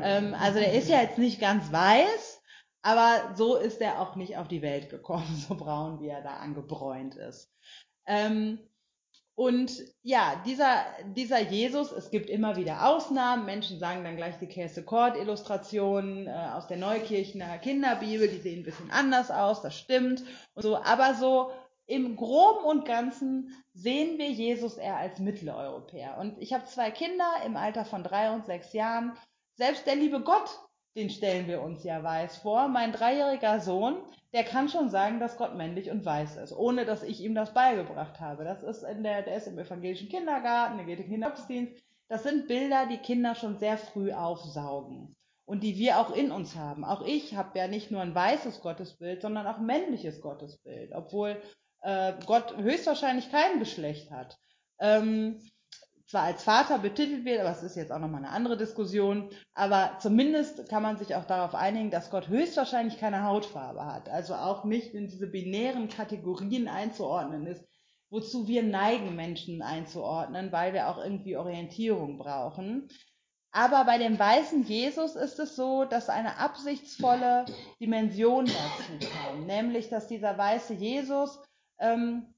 Ähm, also der ist ja jetzt nicht ganz weiß, aber so ist er auch nicht auf die Welt gekommen, so braun, wie er da angebräunt ist. Ähm, und ja, dieser, dieser Jesus, es gibt immer wieder Ausnahmen. Menschen sagen dann gleich die Käse-Kord-Illustrationen äh, aus der Neukirchener Kinderbibel, die sehen ein bisschen anders aus, das stimmt. Und so, aber so im Groben und Ganzen sehen wir Jesus eher als Mitteleuropäer. Und ich habe zwei Kinder im Alter von drei und sechs Jahren. Selbst der liebe Gott, den stellen wir uns ja weiß vor. Mein dreijähriger Sohn, der kann schon sagen, dass Gott männlich und weiß ist, ohne dass ich ihm das beigebracht habe. Das ist in der, der ist im evangelischen Kindergarten, der geht in den Kindergottesdienst. Das sind Bilder, die Kinder schon sehr früh aufsaugen und die wir auch in uns haben. Auch ich habe ja nicht nur ein weißes Gottesbild, sondern auch männliches Gottesbild, obwohl äh, Gott höchstwahrscheinlich kein Geschlecht hat. Ähm, zwar als Vater betitelt wird, aber es ist jetzt auch nochmal eine andere Diskussion, aber zumindest kann man sich auch darauf einigen, dass Gott höchstwahrscheinlich keine Hautfarbe hat, also auch nicht in diese binären Kategorien einzuordnen ist, wozu wir neigen, Menschen einzuordnen, weil wir auch irgendwie Orientierung brauchen. Aber bei dem weißen Jesus ist es so, dass eine absichtsvolle Dimension dazu kam, nämlich dass dieser weiße Jesus ähm,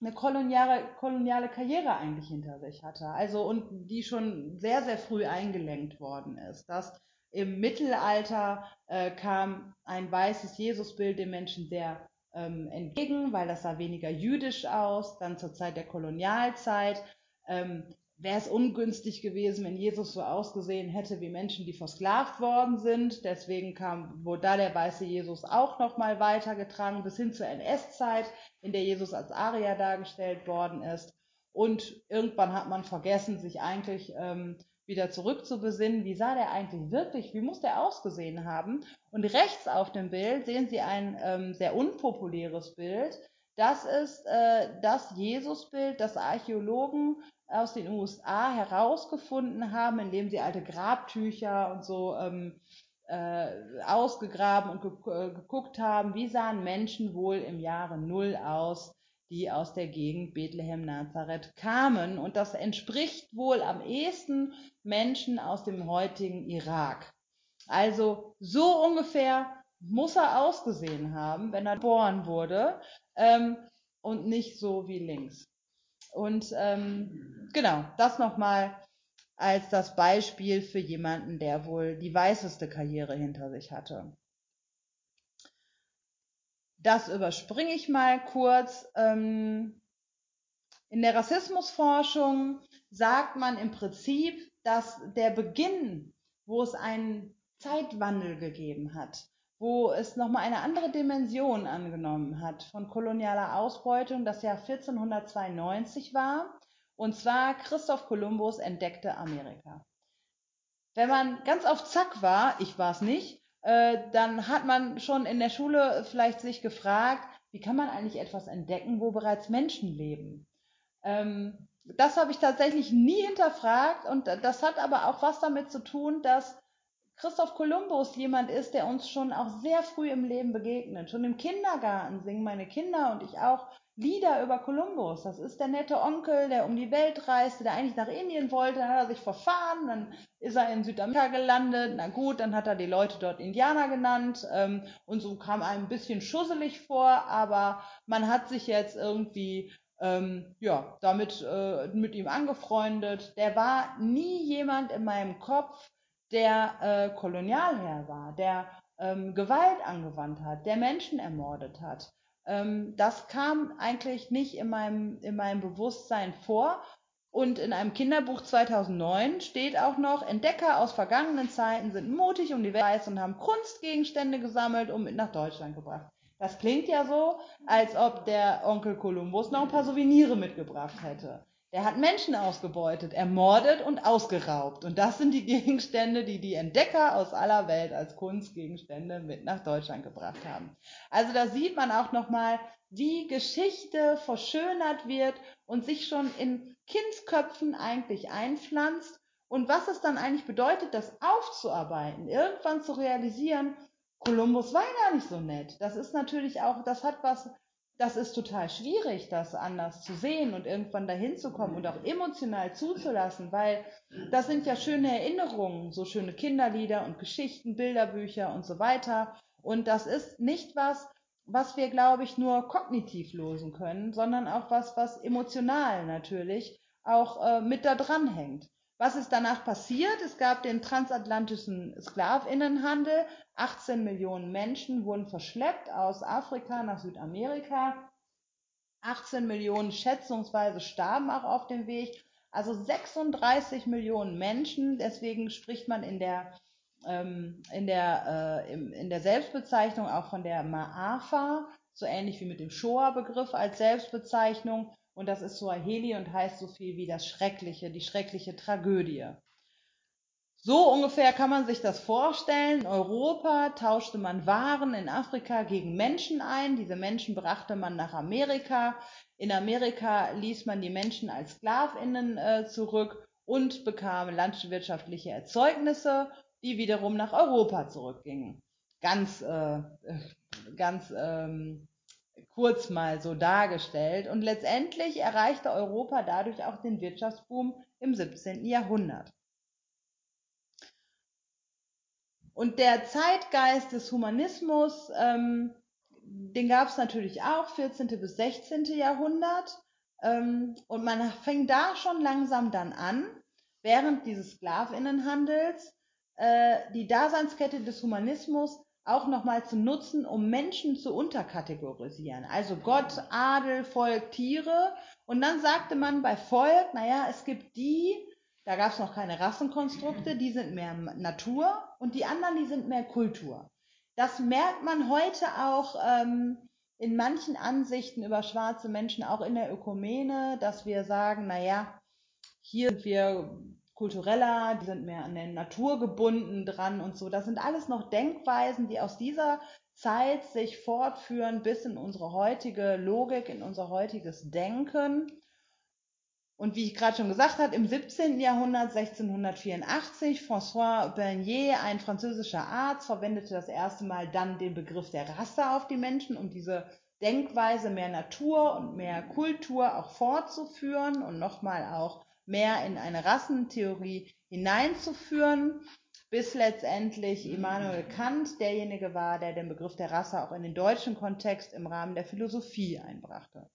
eine koloniale, koloniale Karriere eigentlich hinter sich hatte. Also und die schon sehr, sehr früh eingelenkt worden ist. Dass im Mittelalter äh, kam ein weißes Jesusbild den Menschen sehr ähm, entgegen, weil das sah weniger jüdisch aus. Dann zur Zeit der Kolonialzeit ähm, wäre es ungünstig gewesen, wenn Jesus so ausgesehen hätte wie Menschen, die versklavt worden sind. Deswegen kam, wurde da der weiße Jesus auch nochmal weitergetragen bis hin zur NS-Zeit, in der Jesus als Arier dargestellt worden ist. Und irgendwann hat man vergessen, sich eigentlich ähm, wieder zurückzubesinnen, wie sah der eigentlich wirklich, wie muss der ausgesehen haben. Und rechts auf dem Bild sehen Sie ein ähm, sehr unpopuläres Bild. Das ist äh, das Jesusbild, das Archäologen aus den USA herausgefunden haben, indem sie alte Grabtücher und so ähm, äh, ausgegraben und ge äh, geguckt haben, wie sahen Menschen wohl im Jahre Null aus, die aus der Gegend Bethlehem Nazareth kamen. Und das entspricht wohl am ehesten Menschen aus dem heutigen Irak. Also so ungefähr muss er ausgesehen haben, wenn er geboren wurde, ähm, und nicht so wie links. Und ähm, genau, das nochmal als das Beispiel für jemanden, der wohl die weißeste Karriere hinter sich hatte. Das überspringe ich mal kurz. Ähm, in der Rassismusforschung sagt man im Prinzip, dass der Beginn, wo es einen Zeitwandel gegeben hat, wo es nochmal eine andere Dimension angenommen hat von kolonialer Ausbeutung, das Jahr 1492 war. Und zwar Christoph Kolumbus entdeckte Amerika. Wenn man ganz auf Zack war, ich war es nicht, äh, dann hat man schon in der Schule vielleicht sich gefragt, wie kann man eigentlich etwas entdecken, wo bereits Menschen leben? Ähm, das habe ich tatsächlich nie hinterfragt und das hat aber auch was damit zu tun, dass Christoph Kolumbus jemand ist, der uns schon auch sehr früh im Leben begegnet. Schon im Kindergarten singen meine Kinder und ich auch Lieder über Kolumbus. Das ist der nette Onkel, der um die Welt reiste, der eigentlich nach Indien wollte, dann hat er sich verfahren, dann ist er in Südamerika gelandet. Na gut, dann hat er die Leute dort Indianer genannt ähm, und so kam einem ein bisschen schusselig vor, aber man hat sich jetzt irgendwie ähm, ja, damit äh, mit ihm angefreundet. Der war nie jemand in meinem Kopf, der äh, Kolonialherr war, der ähm, Gewalt angewandt hat, der Menschen ermordet hat. Ähm, das kam eigentlich nicht in meinem, in meinem Bewusstsein vor. Und in einem Kinderbuch 2009 steht auch noch, Entdecker aus vergangenen Zeiten sind mutig um die Welt und haben Kunstgegenstände gesammelt und mit nach Deutschland gebracht. Das klingt ja so, als ob der Onkel Kolumbus noch ein paar Souvenire mitgebracht hätte. Der hat Menschen ausgebeutet, ermordet und ausgeraubt. Und das sind die Gegenstände, die die Entdecker aus aller Welt als Kunstgegenstände mit nach Deutschland gebracht haben. Also da sieht man auch nochmal, wie Geschichte verschönert wird und sich schon in Kindsköpfen eigentlich einpflanzt und was es dann eigentlich bedeutet, das aufzuarbeiten, irgendwann zu realisieren, Kolumbus war gar nicht so nett. Das ist natürlich auch, das hat was das ist total schwierig, das anders zu sehen und irgendwann dahin zu kommen und auch emotional zuzulassen, weil das sind ja schöne Erinnerungen, so schöne Kinderlieder und Geschichten, Bilderbücher und so weiter. Und das ist nicht was, was wir, glaube ich, nur kognitiv losen können, sondern auch was, was emotional natürlich auch äh, mit da dran hängt. Was ist danach passiert? Es gab den transatlantischen Sklavinnenhandel. 18 Millionen Menschen wurden verschleppt aus Afrika nach Südamerika. 18 Millionen schätzungsweise starben auch auf dem Weg. Also 36 Millionen Menschen. Deswegen spricht man in der, ähm, in der, äh, in der Selbstbezeichnung auch von der Ma'afa, so ähnlich wie mit dem Shoah-Begriff als Selbstbezeichnung und das ist Suaheli und heißt so viel wie das Schreckliche, die schreckliche Tragödie. So ungefähr kann man sich das vorstellen. In Europa tauschte man Waren in Afrika gegen Menschen ein. Diese Menschen brachte man nach Amerika. In Amerika ließ man die Menschen als Sklavinnen äh, zurück und bekam landwirtschaftliche Erzeugnisse, die wiederum nach Europa zurückgingen. Ganz, äh, ganz ähm, kurz mal so dargestellt. Und letztendlich erreichte Europa dadurch auch den Wirtschaftsboom im 17. Jahrhundert. Und der Zeitgeist des Humanismus, ähm, den gab es natürlich auch 14. bis 16. Jahrhundert. Ähm, und man fing da schon langsam dann an, während dieses Sklavinnenhandels, äh, die Daseinskette des Humanismus auch nochmal zu nutzen, um Menschen zu unterkategorisieren. Also Gott, Adel, Volk, Tiere. Und dann sagte man bei Volk, naja, es gibt die, da gab es noch keine Rassenkonstrukte, die sind mehr Natur und die anderen, die sind mehr Kultur. Das merkt man heute auch ähm, in manchen Ansichten über schwarze Menschen, auch in der Ökumene, dass wir sagen, naja, hier sind wir kultureller, die sind mehr an der Natur gebunden dran und so. Das sind alles noch Denkweisen, die aus dieser Zeit sich fortführen bis in unsere heutige Logik, in unser heutiges Denken. Und wie ich gerade schon gesagt habe, im 17. Jahrhundert, 1684, François Bernier, ein französischer Arzt, verwendete das erste Mal dann den Begriff der Rasse auf die Menschen, um diese Denkweise mehr Natur und mehr Kultur auch fortzuführen und nochmal auch mehr in eine Rassentheorie hineinzuführen, bis letztendlich Immanuel Kant derjenige war, der den Begriff der Rasse auch in den deutschen Kontext im Rahmen der Philosophie einbrachte.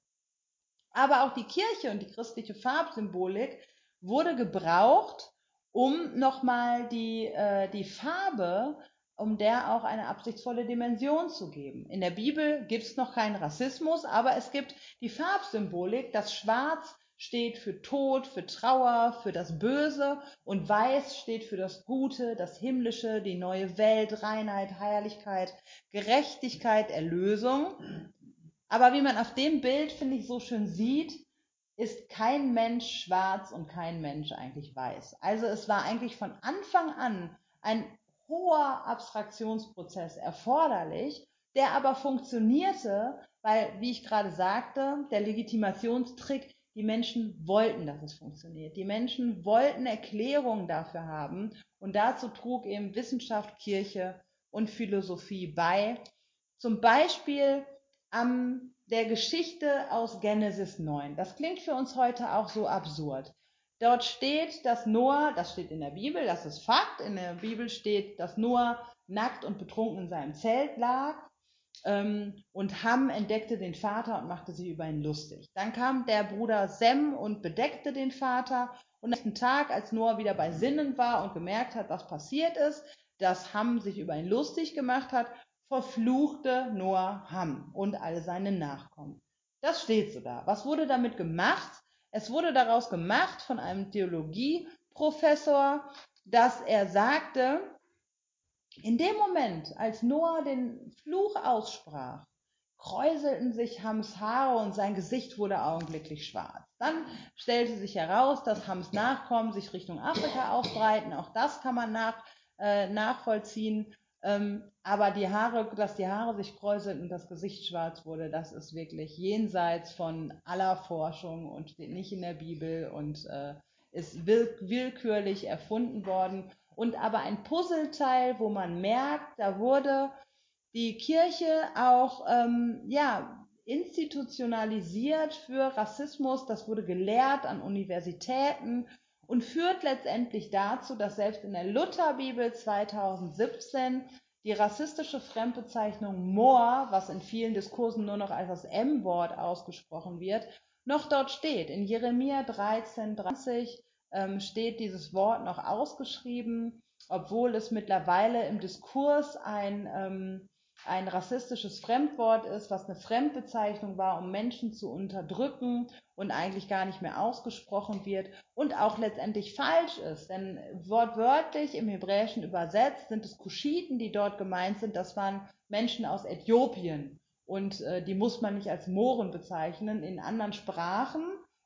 Aber auch die Kirche und die christliche Farbsymbolik wurde gebraucht, um nochmal die, äh, die Farbe, um der auch eine absichtsvolle Dimension zu geben. In der Bibel gibt es noch keinen Rassismus, aber es gibt die Farbsymbolik, dass Schwarz steht für Tod, für Trauer, für das Böse und Weiß steht für das Gute, das Himmlische, die neue Welt, Reinheit, Heiligkeit, Gerechtigkeit, Erlösung. Aber wie man auf dem Bild, finde ich, so schön sieht, ist kein Mensch schwarz und kein Mensch eigentlich weiß. Also es war eigentlich von Anfang an ein hoher Abstraktionsprozess erforderlich, der aber funktionierte, weil, wie ich gerade sagte, der Legitimationstrick, die Menschen wollten, dass es funktioniert. Die Menschen wollten Erklärungen dafür haben und dazu trug eben Wissenschaft, Kirche und Philosophie bei. Zum Beispiel am der Geschichte aus Genesis 9. Das klingt für uns heute auch so absurd. Dort steht, dass Noah, das steht in der Bibel, das ist Fakt, in der Bibel steht, dass Noah nackt und betrunken in seinem Zelt lag ähm, und Ham entdeckte den Vater und machte sich über ihn lustig. Dann kam der Bruder Sem und bedeckte den Vater und am nächsten Tag, als Noah wieder bei Sinnen war und gemerkt hat, was passiert ist, dass Ham sich über ihn lustig gemacht hat, verfluchte Noah Ham und alle seine Nachkommen. Das steht so da. Was wurde damit gemacht? Es wurde daraus gemacht von einem Theologieprofessor, dass er sagte, in dem Moment, als Noah den Fluch aussprach, kräuselten sich Hams Haare und sein Gesicht wurde augenblicklich schwarz. Dann stellte sich heraus, dass Hams Nachkommen sich Richtung Afrika ausbreiten. Auch das kann man nach, äh, nachvollziehen. Ähm, aber die Haare, dass die Haare sich kräuselten und das Gesicht schwarz wurde, das ist wirklich jenseits von aller Forschung und steht nicht in der Bibel und äh, ist will willkürlich erfunden worden. Und aber ein Puzzleteil, wo man merkt, da wurde die Kirche auch ähm, ja, institutionalisiert für Rassismus, das wurde gelehrt an Universitäten und führt letztendlich dazu, dass selbst in der Lutherbibel 2017 die rassistische Fremdbezeichnung Moor, was in vielen Diskursen nur noch als das M-Wort ausgesprochen wird, noch dort steht. In Jeremia 13, 30 ähm, steht dieses Wort noch ausgeschrieben, obwohl es mittlerweile im Diskurs ein ähm, ein rassistisches Fremdwort ist, was eine Fremdbezeichnung war, um Menschen zu unterdrücken und eigentlich gar nicht mehr ausgesprochen wird und auch letztendlich falsch ist. Denn wortwörtlich im Hebräischen übersetzt sind es Kuschiten, die dort gemeint sind. Das waren Menschen aus Äthiopien und äh, die muss man nicht als Mohren bezeichnen. In anderen Sprachen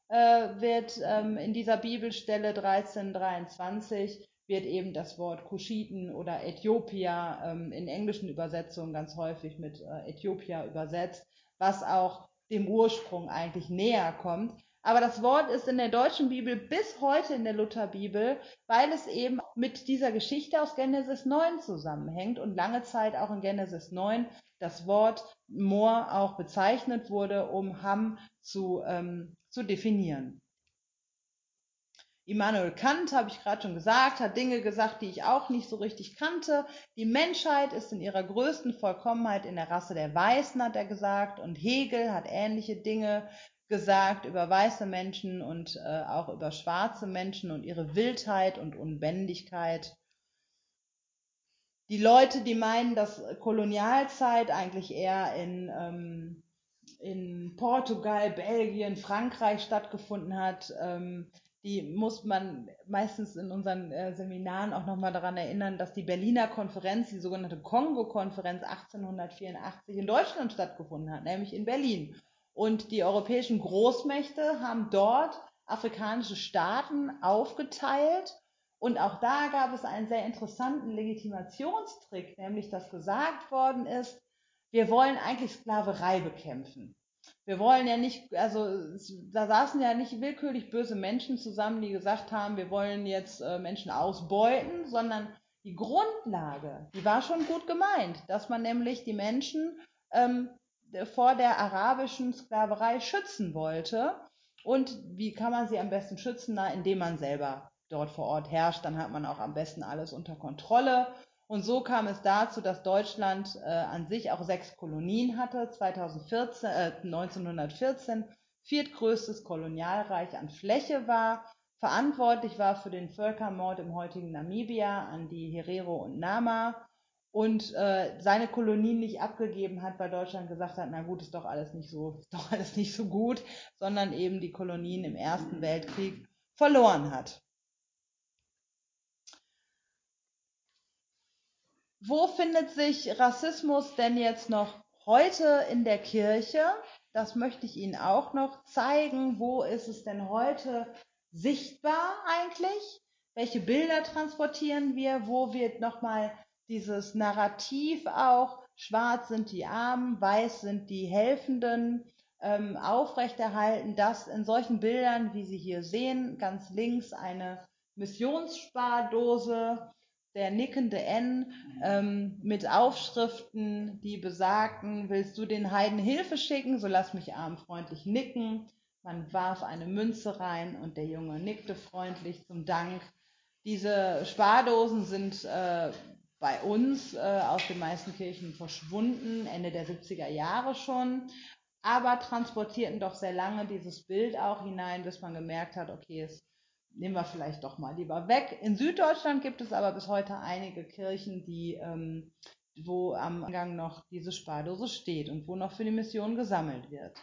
wird ähm, in dieser Bibelstelle 1323 wird eben das Wort Kuschiten oder Äthiopier ähm, in englischen Übersetzungen ganz häufig mit äh, Äthiopia übersetzt, was auch dem Ursprung eigentlich näher kommt. Aber das Wort ist in der deutschen Bibel bis heute in der Lutherbibel, weil es eben mit dieser Geschichte aus Genesis 9 zusammenhängt und lange Zeit auch in Genesis 9 das Wort Moor auch bezeichnet wurde, um Ham zu, ähm, zu definieren. Immanuel Kant, habe ich gerade schon gesagt, hat Dinge gesagt, die ich auch nicht so richtig kannte. Die Menschheit ist in ihrer größten Vollkommenheit in der Rasse der Weißen, hat er gesagt. Und Hegel hat ähnliche Dinge gesagt über weiße Menschen und äh, auch über schwarze Menschen und ihre Wildheit und Unbändigkeit. Die Leute, die meinen, dass Kolonialzeit eigentlich eher in, ähm, in Portugal, Belgien, Frankreich stattgefunden hat, ähm, die muss man meistens in unseren äh, Seminaren auch nochmal daran erinnern, dass die Berliner Konferenz, die sogenannte Kongo-Konferenz 1884 in Deutschland stattgefunden hat, nämlich in Berlin. Und die europäischen Großmächte haben dort afrikanische Staaten aufgeteilt. Und auch da gab es einen sehr interessanten Legitimationstrick, nämlich dass gesagt worden ist, wir wollen eigentlich Sklaverei bekämpfen wir wollen ja nicht, also da saßen ja nicht willkürlich böse Menschen zusammen, die gesagt haben, wir wollen jetzt äh, Menschen ausbeuten, sondern die Grundlage, die war schon gut gemeint, dass man nämlich die Menschen ähm, vor der arabischen Sklaverei schützen wollte. Und wie kann man sie am besten schützen? Na, indem man selber dort vor Ort herrscht, dann hat man auch am besten alles unter Kontrolle und so kam es dazu, dass Deutschland äh, an sich auch sechs Kolonien hatte, 2014, äh, 1914 viertgrößtes Kolonialreich an Fläche war, verantwortlich war für den Völkermord im heutigen Namibia an die Herero und Nama und äh, seine Kolonien nicht abgegeben hat, weil Deutschland gesagt hat, na gut, ist doch alles nicht so, ist doch alles nicht so gut, sondern eben die Kolonien im Ersten Weltkrieg verloren hat. Wo findet sich Rassismus denn jetzt noch heute in der Kirche? Das möchte ich Ihnen auch noch zeigen. Wo ist es denn heute sichtbar eigentlich? Welche Bilder transportieren wir? Wo wird nochmal dieses Narrativ auch, schwarz sind die Armen, weiß sind die Helfenden, ähm, aufrechterhalten, dass in solchen Bildern, wie Sie hier sehen, ganz links eine Missionsspardose, der nickende N ähm, mit Aufschriften, die besagten, willst du den Heiden Hilfe schicken, so lass mich arm freundlich nicken. Man warf eine Münze rein und der Junge nickte freundlich zum Dank. Diese Spardosen sind äh, bei uns äh, aus den meisten Kirchen verschwunden, Ende der 70er Jahre schon, aber transportierten doch sehr lange dieses Bild auch hinein, bis man gemerkt hat, okay, es nehmen wir vielleicht doch mal lieber weg. In Süddeutschland gibt es aber bis heute einige Kirchen, die, ähm, wo am Gang noch diese Spardose steht und wo noch für die Mission gesammelt wird.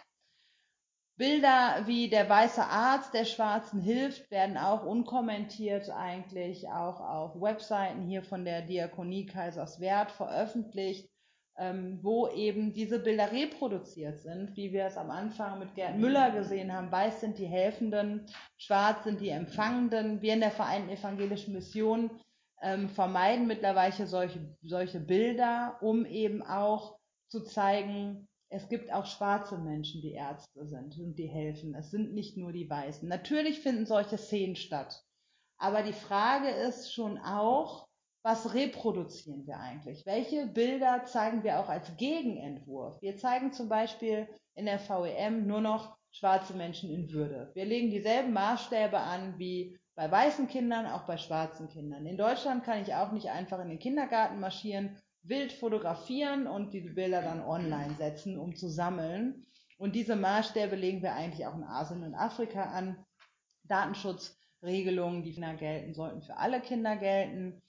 Bilder wie der weiße Arzt der Schwarzen hilft werden auch unkommentiert eigentlich auch auf Webseiten hier von der Diakonie Kaiserswerth veröffentlicht ähm, wo eben diese Bilder reproduziert sind, wie wir es am Anfang mit Gerd Müller gesehen haben. Weiß sind die Helfenden, schwarz sind die Empfangenden. Wir in der Vereinten Evangelischen Mission ähm, vermeiden mittlerweile solche, solche Bilder, um eben auch zu zeigen, es gibt auch schwarze Menschen, die Ärzte sind und die helfen. Es sind nicht nur die Weißen. Natürlich finden solche Szenen statt. Aber die Frage ist schon auch, was reproduzieren wir eigentlich? Welche Bilder zeigen wir auch als Gegenentwurf? Wir zeigen zum Beispiel in der VEM nur noch schwarze Menschen in Würde. Wir legen dieselben Maßstäbe an wie bei weißen Kindern, auch bei schwarzen Kindern. In Deutschland kann ich auch nicht einfach in den Kindergarten marschieren, wild fotografieren und die Bilder dann online setzen, um zu sammeln. Und diese Maßstäbe legen wir eigentlich auch in Asien und Afrika an. Datenschutzregelungen, die gelten, sollten für alle Kinder gelten.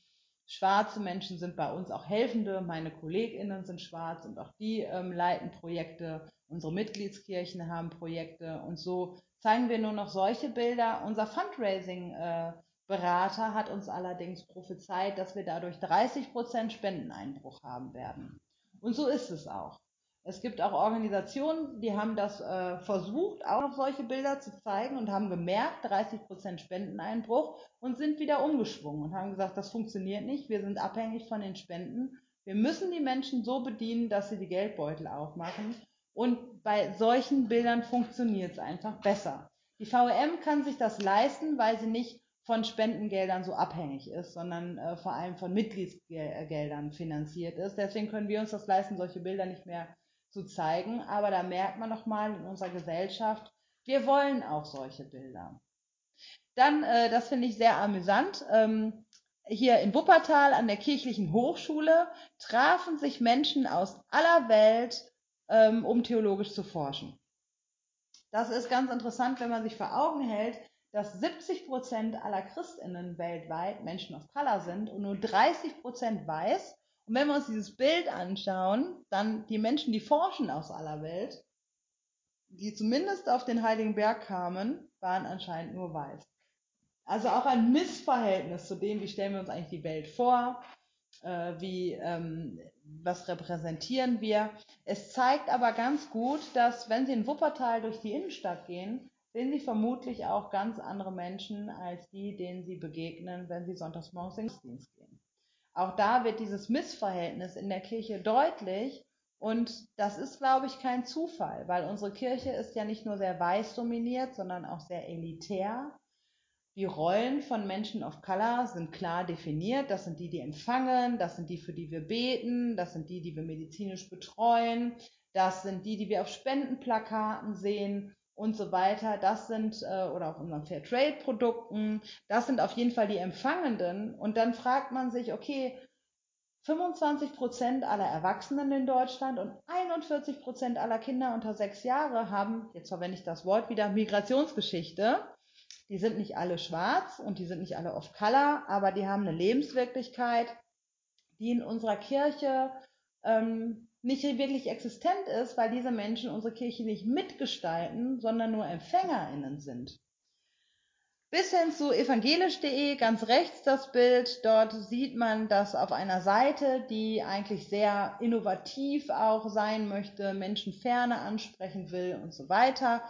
Schwarze Menschen sind bei uns auch Helfende. Meine KollegInnen sind schwarz und auch die ähm, leiten Projekte. Unsere Mitgliedskirchen haben Projekte und so zeigen wir nur noch solche Bilder. Unser Fundraising-Berater äh, hat uns allerdings prophezeit, dass wir dadurch 30 Prozent Spendeneinbruch haben werden. Und so ist es auch. Es gibt auch Organisationen, die haben das äh, versucht, auch noch solche Bilder zu zeigen und haben gemerkt, 30% Spendeneinbruch und sind wieder umgeschwungen und haben gesagt, das funktioniert nicht, wir sind abhängig von den Spenden. Wir müssen die Menschen so bedienen, dass sie die Geldbeutel aufmachen. Und bei solchen Bildern funktioniert es einfach besser. Die VEM kann sich das leisten, weil sie nicht von Spendengeldern so abhängig ist, sondern äh, vor allem von Mitgliedsgeldern finanziert ist. Deswegen können wir uns das leisten, solche Bilder nicht mehr zu zeigen. Aber da merkt man nochmal in unserer Gesellschaft, wir wollen auch solche Bilder. Dann, äh, das finde ich sehr amüsant, ähm, hier in Wuppertal an der kirchlichen Hochschule trafen sich Menschen aus aller Welt, ähm, um theologisch zu forschen. Das ist ganz interessant, wenn man sich vor Augen hält, dass 70 Prozent aller Christinnen weltweit Menschen of Color sind und nur 30 Prozent weiß und wenn wir uns dieses Bild anschauen, dann die Menschen, die forschen aus aller Welt, die zumindest auf den Heiligen Berg kamen, waren anscheinend nur weiß. Also auch ein Missverhältnis zu dem, wie stellen wir uns eigentlich die Welt vor, äh, wie, ähm, was repräsentieren wir. Es zeigt aber ganz gut, dass wenn Sie in Wuppertal durch die Innenstadt gehen, sehen Sie vermutlich auch ganz andere Menschen als die, denen Sie begegnen, wenn Sie sonntags morgens in den Dienst gehen. Auch da wird dieses Missverhältnis in der Kirche deutlich und das ist, glaube ich, kein Zufall, weil unsere Kirche ist ja nicht nur sehr weiß dominiert, sondern auch sehr elitär. Die Rollen von Menschen of Color sind klar definiert. Das sind die, die empfangen, das sind die, für die wir beten, das sind die, die wir medizinisch betreuen, das sind die, die wir auf Spendenplakaten sehen und so weiter. Das sind, äh, oder auch unseren Fairtrade-Produkten, das sind auf jeden Fall die Empfangenden. Und dann fragt man sich, okay, 25 Prozent aller Erwachsenen in Deutschland und 41 Prozent aller Kinder unter sechs Jahre haben, jetzt verwende ich das Wort wieder, Migrationsgeschichte. Die sind nicht alle schwarz und die sind nicht alle off color, aber die haben eine Lebenswirklichkeit, die in unserer Kirche ähm, nicht wirklich existent ist, weil diese Menschen unsere Kirche nicht mitgestalten, sondern nur EmpfängerInnen sind. Bis hin zu evangelisch.de, ganz rechts das Bild. Dort sieht man das auf einer Seite, die eigentlich sehr innovativ auch sein möchte, Menschen ferne ansprechen will und so weiter.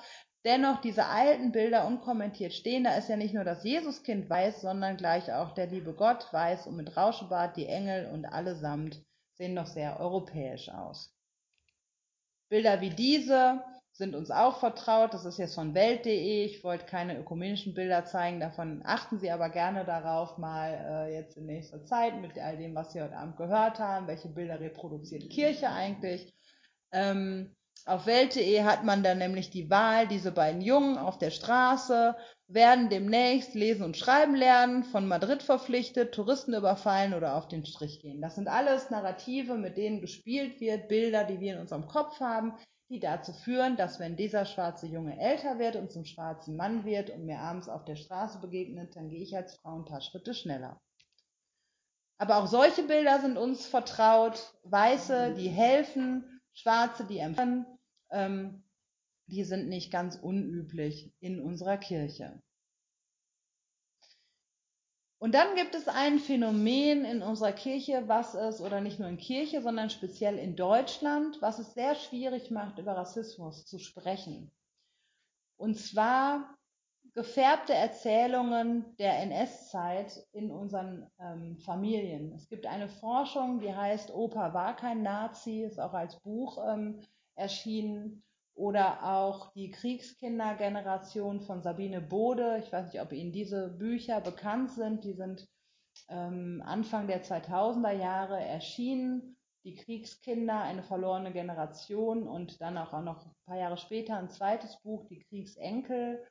Dennoch diese alten Bilder unkommentiert stehen. Da ist ja nicht nur das Jesuskind weiß, sondern gleich auch der liebe Gott weiß und mit Rauschebart die Engel und allesamt sehen noch sehr europäisch aus. Bilder wie diese sind uns auch vertraut. Das ist jetzt von Welt.de. Ich wollte keine ökumenischen Bilder zeigen, davon achten Sie aber gerne darauf, mal äh, jetzt in nächster Zeit mit all dem, was Sie heute Abend gehört haben, welche Bilder reproduziert Kirche eigentlich. Ähm, auf Welt.de hat man dann nämlich die Wahl, diese beiden Jungen auf der Straße werden demnächst lesen und schreiben lernen, von Madrid verpflichtet, Touristen überfallen oder auf den Strich gehen. Das sind alles Narrative, mit denen gespielt wird, Bilder, die wir in unserem Kopf haben, die dazu führen, dass wenn dieser schwarze Junge älter wird und zum schwarzen Mann wird und mir abends auf der Straße begegnet, dann gehe ich als Frau ein paar Schritte schneller. Aber auch solche Bilder sind uns vertraut. Weiße, die helfen, Schwarze, die empfangen, ähm, die sind nicht ganz unüblich in unserer Kirche. Und dann gibt es ein Phänomen in unserer Kirche, was es, oder nicht nur in Kirche, sondern speziell in Deutschland, was es sehr schwierig macht, über Rassismus zu sprechen. Und zwar gefärbte Erzählungen der NS-Zeit in unseren ähm, Familien. Es gibt eine Forschung, die heißt Opa war kein Nazi, ist auch als Buch ähm, erschienen oder auch die Kriegskindergeneration von Sabine Bode. Ich weiß nicht, ob Ihnen diese Bücher bekannt sind. Die sind ähm, Anfang der 2000er Jahre erschienen. Die Kriegskinder, eine verlorene Generation und dann auch, noch ein paar Jahre später ein zweites Buch, die Kriegsenkel.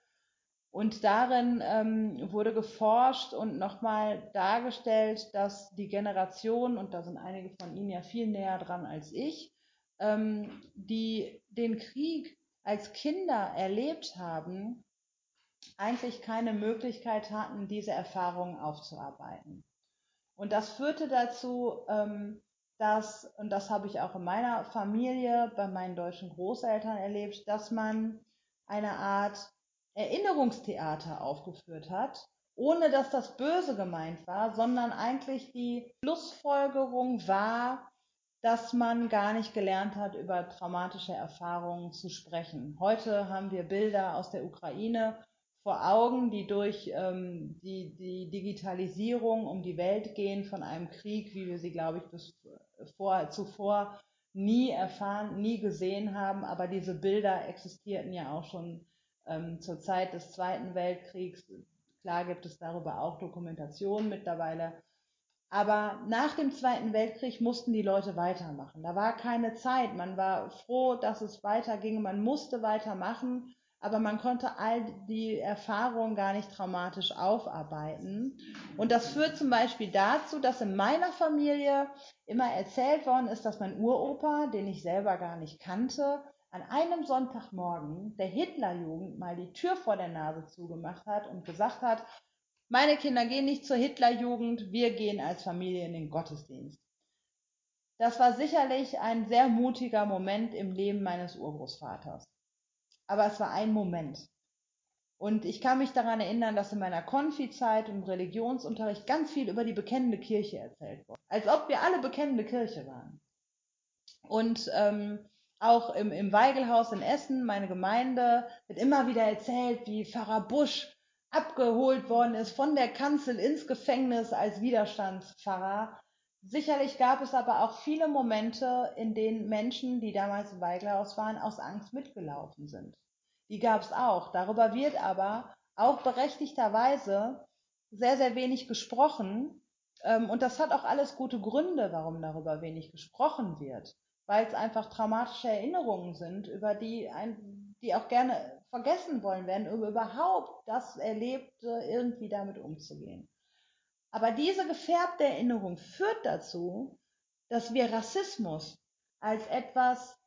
Und darin ähm, wurde geforscht und nochmal dargestellt, dass die Generation, und da sind einige von Ihnen ja viel näher dran als ich, ähm, die den Krieg als Kinder erlebt haben, eigentlich keine Möglichkeit hatten, diese Erfahrungen aufzuarbeiten. Und das führte dazu, ähm, dass, und das habe ich auch in meiner Familie bei meinen deutschen Großeltern erlebt, dass man eine Art Erinnerungstheater aufgeführt hat, ohne dass das böse gemeint war, sondern eigentlich die Schlussfolgerung war, dass man gar nicht gelernt hat, über traumatische Erfahrungen zu sprechen. Heute haben wir Bilder aus der Ukraine vor Augen, die durch ähm, die, die Digitalisierung um die Welt gehen von einem Krieg, wie wir sie, glaube ich, bis vor, zuvor nie erfahren, nie gesehen haben. Aber diese Bilder existierten ja auch schon ähm, zur Zeit des Zweiten Weltkriegs. Klar gibt es darüber auch Dokumentationen mittlerweile. Aber nach dem Zweiten Weltkrieg mussten die Leute weitermachen. Da war keine Zeit. Man war froh, dass es weiterging. Man musste weitermachen, aber man konnte all die Erfahrungen gar nicht traumatisch aufarbeiten. Und das führt zum Beispiel dazu, dass in meiner Familie immer erzählt worden ist, dass mein Uropa, den ich selber gar nicht kannte, an einem Sonntagmorgen der Hitlerjugend mal die Tür vor der Nase zugemacht hat und gesagt hat, meine Kinder gehen nicht zur Hitlerjugend, wir gehen als Familie in den Gottesdienst. Das war sicherlich ein sehr mutiger Moment im Leben meines Urgroßvaters. Aber es war ein Moment. Und ich kann mich daran erinnern, dass in meiner Konfizeit im Religionsunterricht ganz viel über die bekennende Kirche erzählt wurde. Als ob wir alle bekennende Kirche waren. Und ähm, auch im, im Weigelhaus in Essen, meine Gemeinde, wird immer wieder erzählt, wie Pfarrer Busch abgeholt worden ist von der Kanzel ins Gefängnis als Widerstandspfarrer. Sicherlich gab es aber auch viele Momente, in denen Menschen, die damals im Weiglerhaus waren, aus Angst mitgelaufen sind. Die gab es auch. Darüber wird aber auch berechtigterweise sehr, sehr wenig gesprochen. Ähm, und das hat auch alles gute Gründe, warum darüber wenig gesprochen wird. Weil es einfach traumatische Erinnerungen sind, über die, ein, die auch gerne vergessen wollen werden, um überhaupt das Erlebte irgendwie damit umzugehen. Aber diese gefärbte Erinnerung führt dazu, dass wir Rassismus als etwas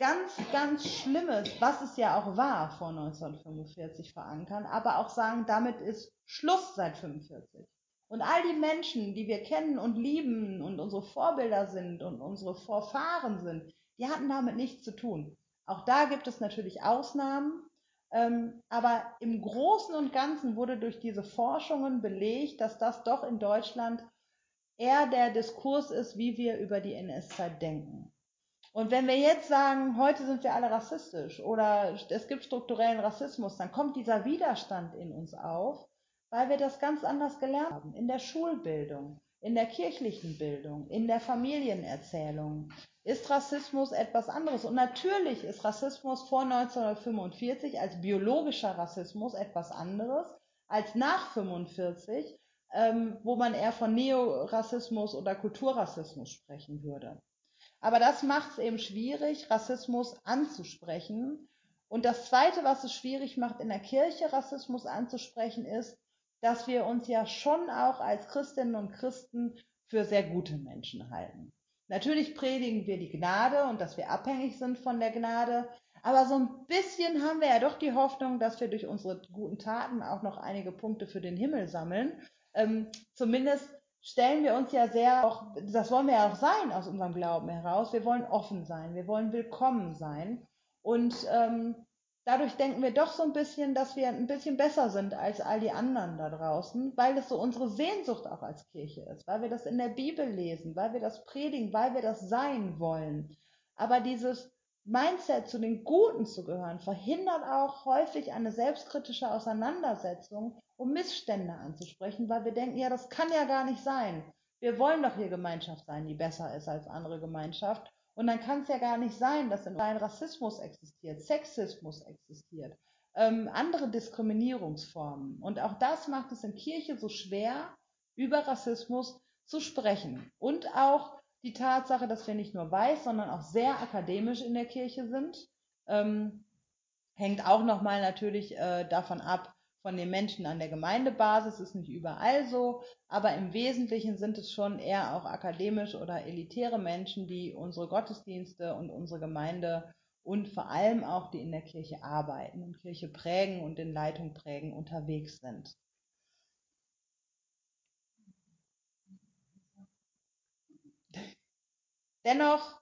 ganz, ganz Schlimmes, was es ja auch war vor 1945 verankern, aber auch sagen, damit ist Schluss seit 1945. Und all die Menschen, die wir kennen und lieben und unsere Vorbilder sind und unsere Vorfahren sind, die hatten damit nichts zu tun. Auch da gibt es natürlich Ausnahmen, ähm, aber im Großen und Ganzen wurde durch diese Forschungen belegt, dass das doch in Deutschland eher der Diskurs ist, wie wir über die NS-Zeit denken. Und wenn wir jetzt sagen, heute sind wir alle rassistisch oder es gibt strukturellen Rassismus, dann kommt dieser Widerstand in uns auf, weil wir das ganz anders gelernt haben. In der Schulbildung, in der kirchlichen Bildung, in der Familienerzählung ist Rassismus etwas anderes. Und natürlich ist Rassismus vor 1945 als biologischer Rassismus etwas anderes als nach 1945, ähm, wo man eher von Neorassismus oder Kulturrassismus sprechen würde. Aber das macht es eben schwierig, Rassismus anzusprechen. Und das Zweite, was es schwierig macht, in der Kirche Rassismus anzusprechen, ist, dass wir uns ja schon auch als Christinnen und Christen für sehr gute Menschen halten. Natürlich predigen wir die Gnade und dass wir abhängig sind von der Gnade, aber so ein bisschen haben wir ja doch die Hoffnung, dass wir durch unsere guten Taten auch noch einige Punkte für den Himmel sammeln. Ähm, zumindest stellen wir uns ja sehr auch, das wollen wir ja auch sein aus unserem Glauben heraus. Wir wollen offen sein, wir wollen willkommen sein. Und ähm, dadurch denken wir doch so ein bisschen, dass wir ein bisschen besser sind als all die anderen da draußen, weil es so unsere Sehnsucht auch als Kirche ist, weil wir das in der Bibel lesen, weil wir das predigen, weil wir das sein wollen. Aber dieses Mindset zu den Guten zu gehören, verhindert auch häufig eine selbstkritische Auseinandersetzung, um Missstände anzusprechen, weil wir denken, ja, das kann ja gar nicht sein. Wir wollen doch hier Gemeinschaft sein, die besser ist als andere Gemeinschaft. Und dann kann es ja gar nicht sein, dass in ein Rassismus existiert, Sexismus existiert, ähm, andere Diskriminierungsformen. Und auch das macht es in Kirche so schwer, über Rassismus zu sprechen. Und auch die Tatsache, dass wir nicht nur weiß, sondern auch sehr akademisch in der Kirche sind, ähm, hängt auch nochmal natürlich äh, davon ab, von den Menschen an der Gemeindebasis ist nicht überall so, aber im Wesentlichen sind es schon eher auch akademisch oder elitäre Menschen, die unsere Gottesdienste und unsere Gemeinde und vor allem auch die in der Kirche arbeiten und Kirche prägen und in Leitung prägen unterwegs sind. Dennoch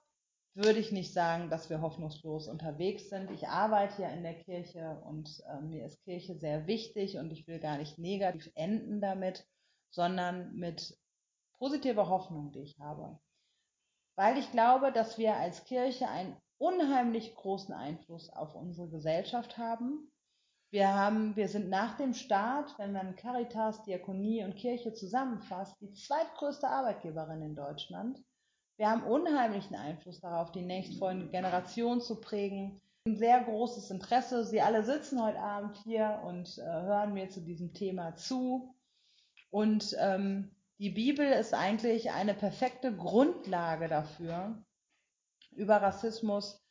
würde ich nicht sagen, dass wir hoffnungslos unterwegs sind. Ich arbeite ja in der Kirche und äh, mir ist Kirche sehr wichtig und ich will gar nicht negativ enden damit, sondern mit positiver Hoffnung, die ich habe. Weil ich glaube, dass wir als Kirche einen unheimlich großen Einfluss auf unsere Gesellschaft haben. Wir haben, wir sind nach dem Staat, wenn man Caritas, Diakonie und Kirche zusammenfasst, die zweitgrößte Arbeitgeberin in Deutschland. Wir haben unheimlichen Einfluss darauf, die nächstfolgende Generation zu prägen. Ein sehr großes Interesse. Sie alle sitzen heute Abend hier und äh, hören mir zu diesem Thema zu. Und ähm, die Bibel ist eigentlich eine perfekte Grundlage dafür, über Rassismus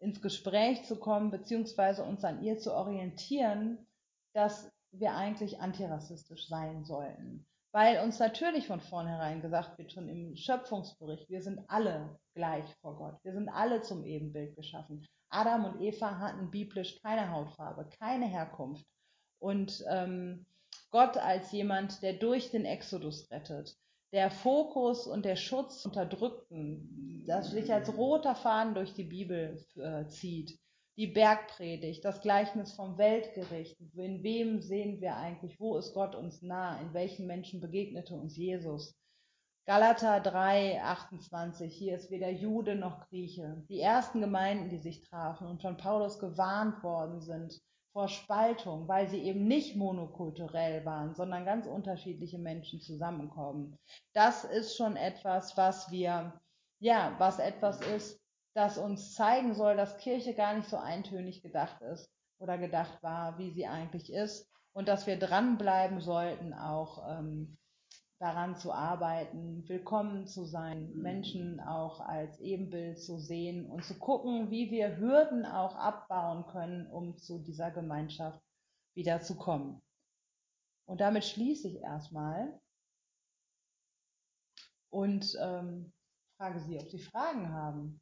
ins Gespräch zu kommen, beziehungsweise uns an ihr zu orientieren, dass wir eigentlich antirassistisch sein sollten weil uns natürlich von vornherein gesagt wird, schon im Schöpfungsbericht, wir sind alle gleich vor Gott. Wir sind alle zum Ebenbild geschaffen. Adam und Eva hatten biblisch keine Hautfarbe, keine Herkunft. Und ähm, Gott als jemand, der durch den Exodus rettet, der Fokus und der Schutz Unterdrückten, das sich als roter Faden durch die Bibel äh, zieht, die Bergpredigt, das Gleichnis vom Weltgericht. In wem sehen wir eigentlich? Wo ist Gott uns nah? In welchen Menschen begegnete uns Jesus? Galater 3, 28, hier ist weder Jude noch Grieche. Die ersten Gemeinden, die sich trafen und von Paulus gewarnt worden sind vor Spaltung, weil sie eben nicht monokulturell waren, sondern ganz unterschiedliche Menschen zusammenkommen. Das ist schon etwas, was wir, ja, was etwas ist, das uns zeigen soll, dass Kirche gar nicht so eintönig gedacht ist oder gedacht war, wie sie eigentlich ist und dass wir dranbleiben sollten, auch ähm, daran zu arbeiten, willkommen zu sein, Menschen auch als Ebenbild zu sehen und zu gucken, wie wir Hürden auch abbauen können, um zu dieser Gemeinschaft wieder zu kommen. Und damit schließe ich erstmal und ähm, frage Sie, ob Sie Fragen haben.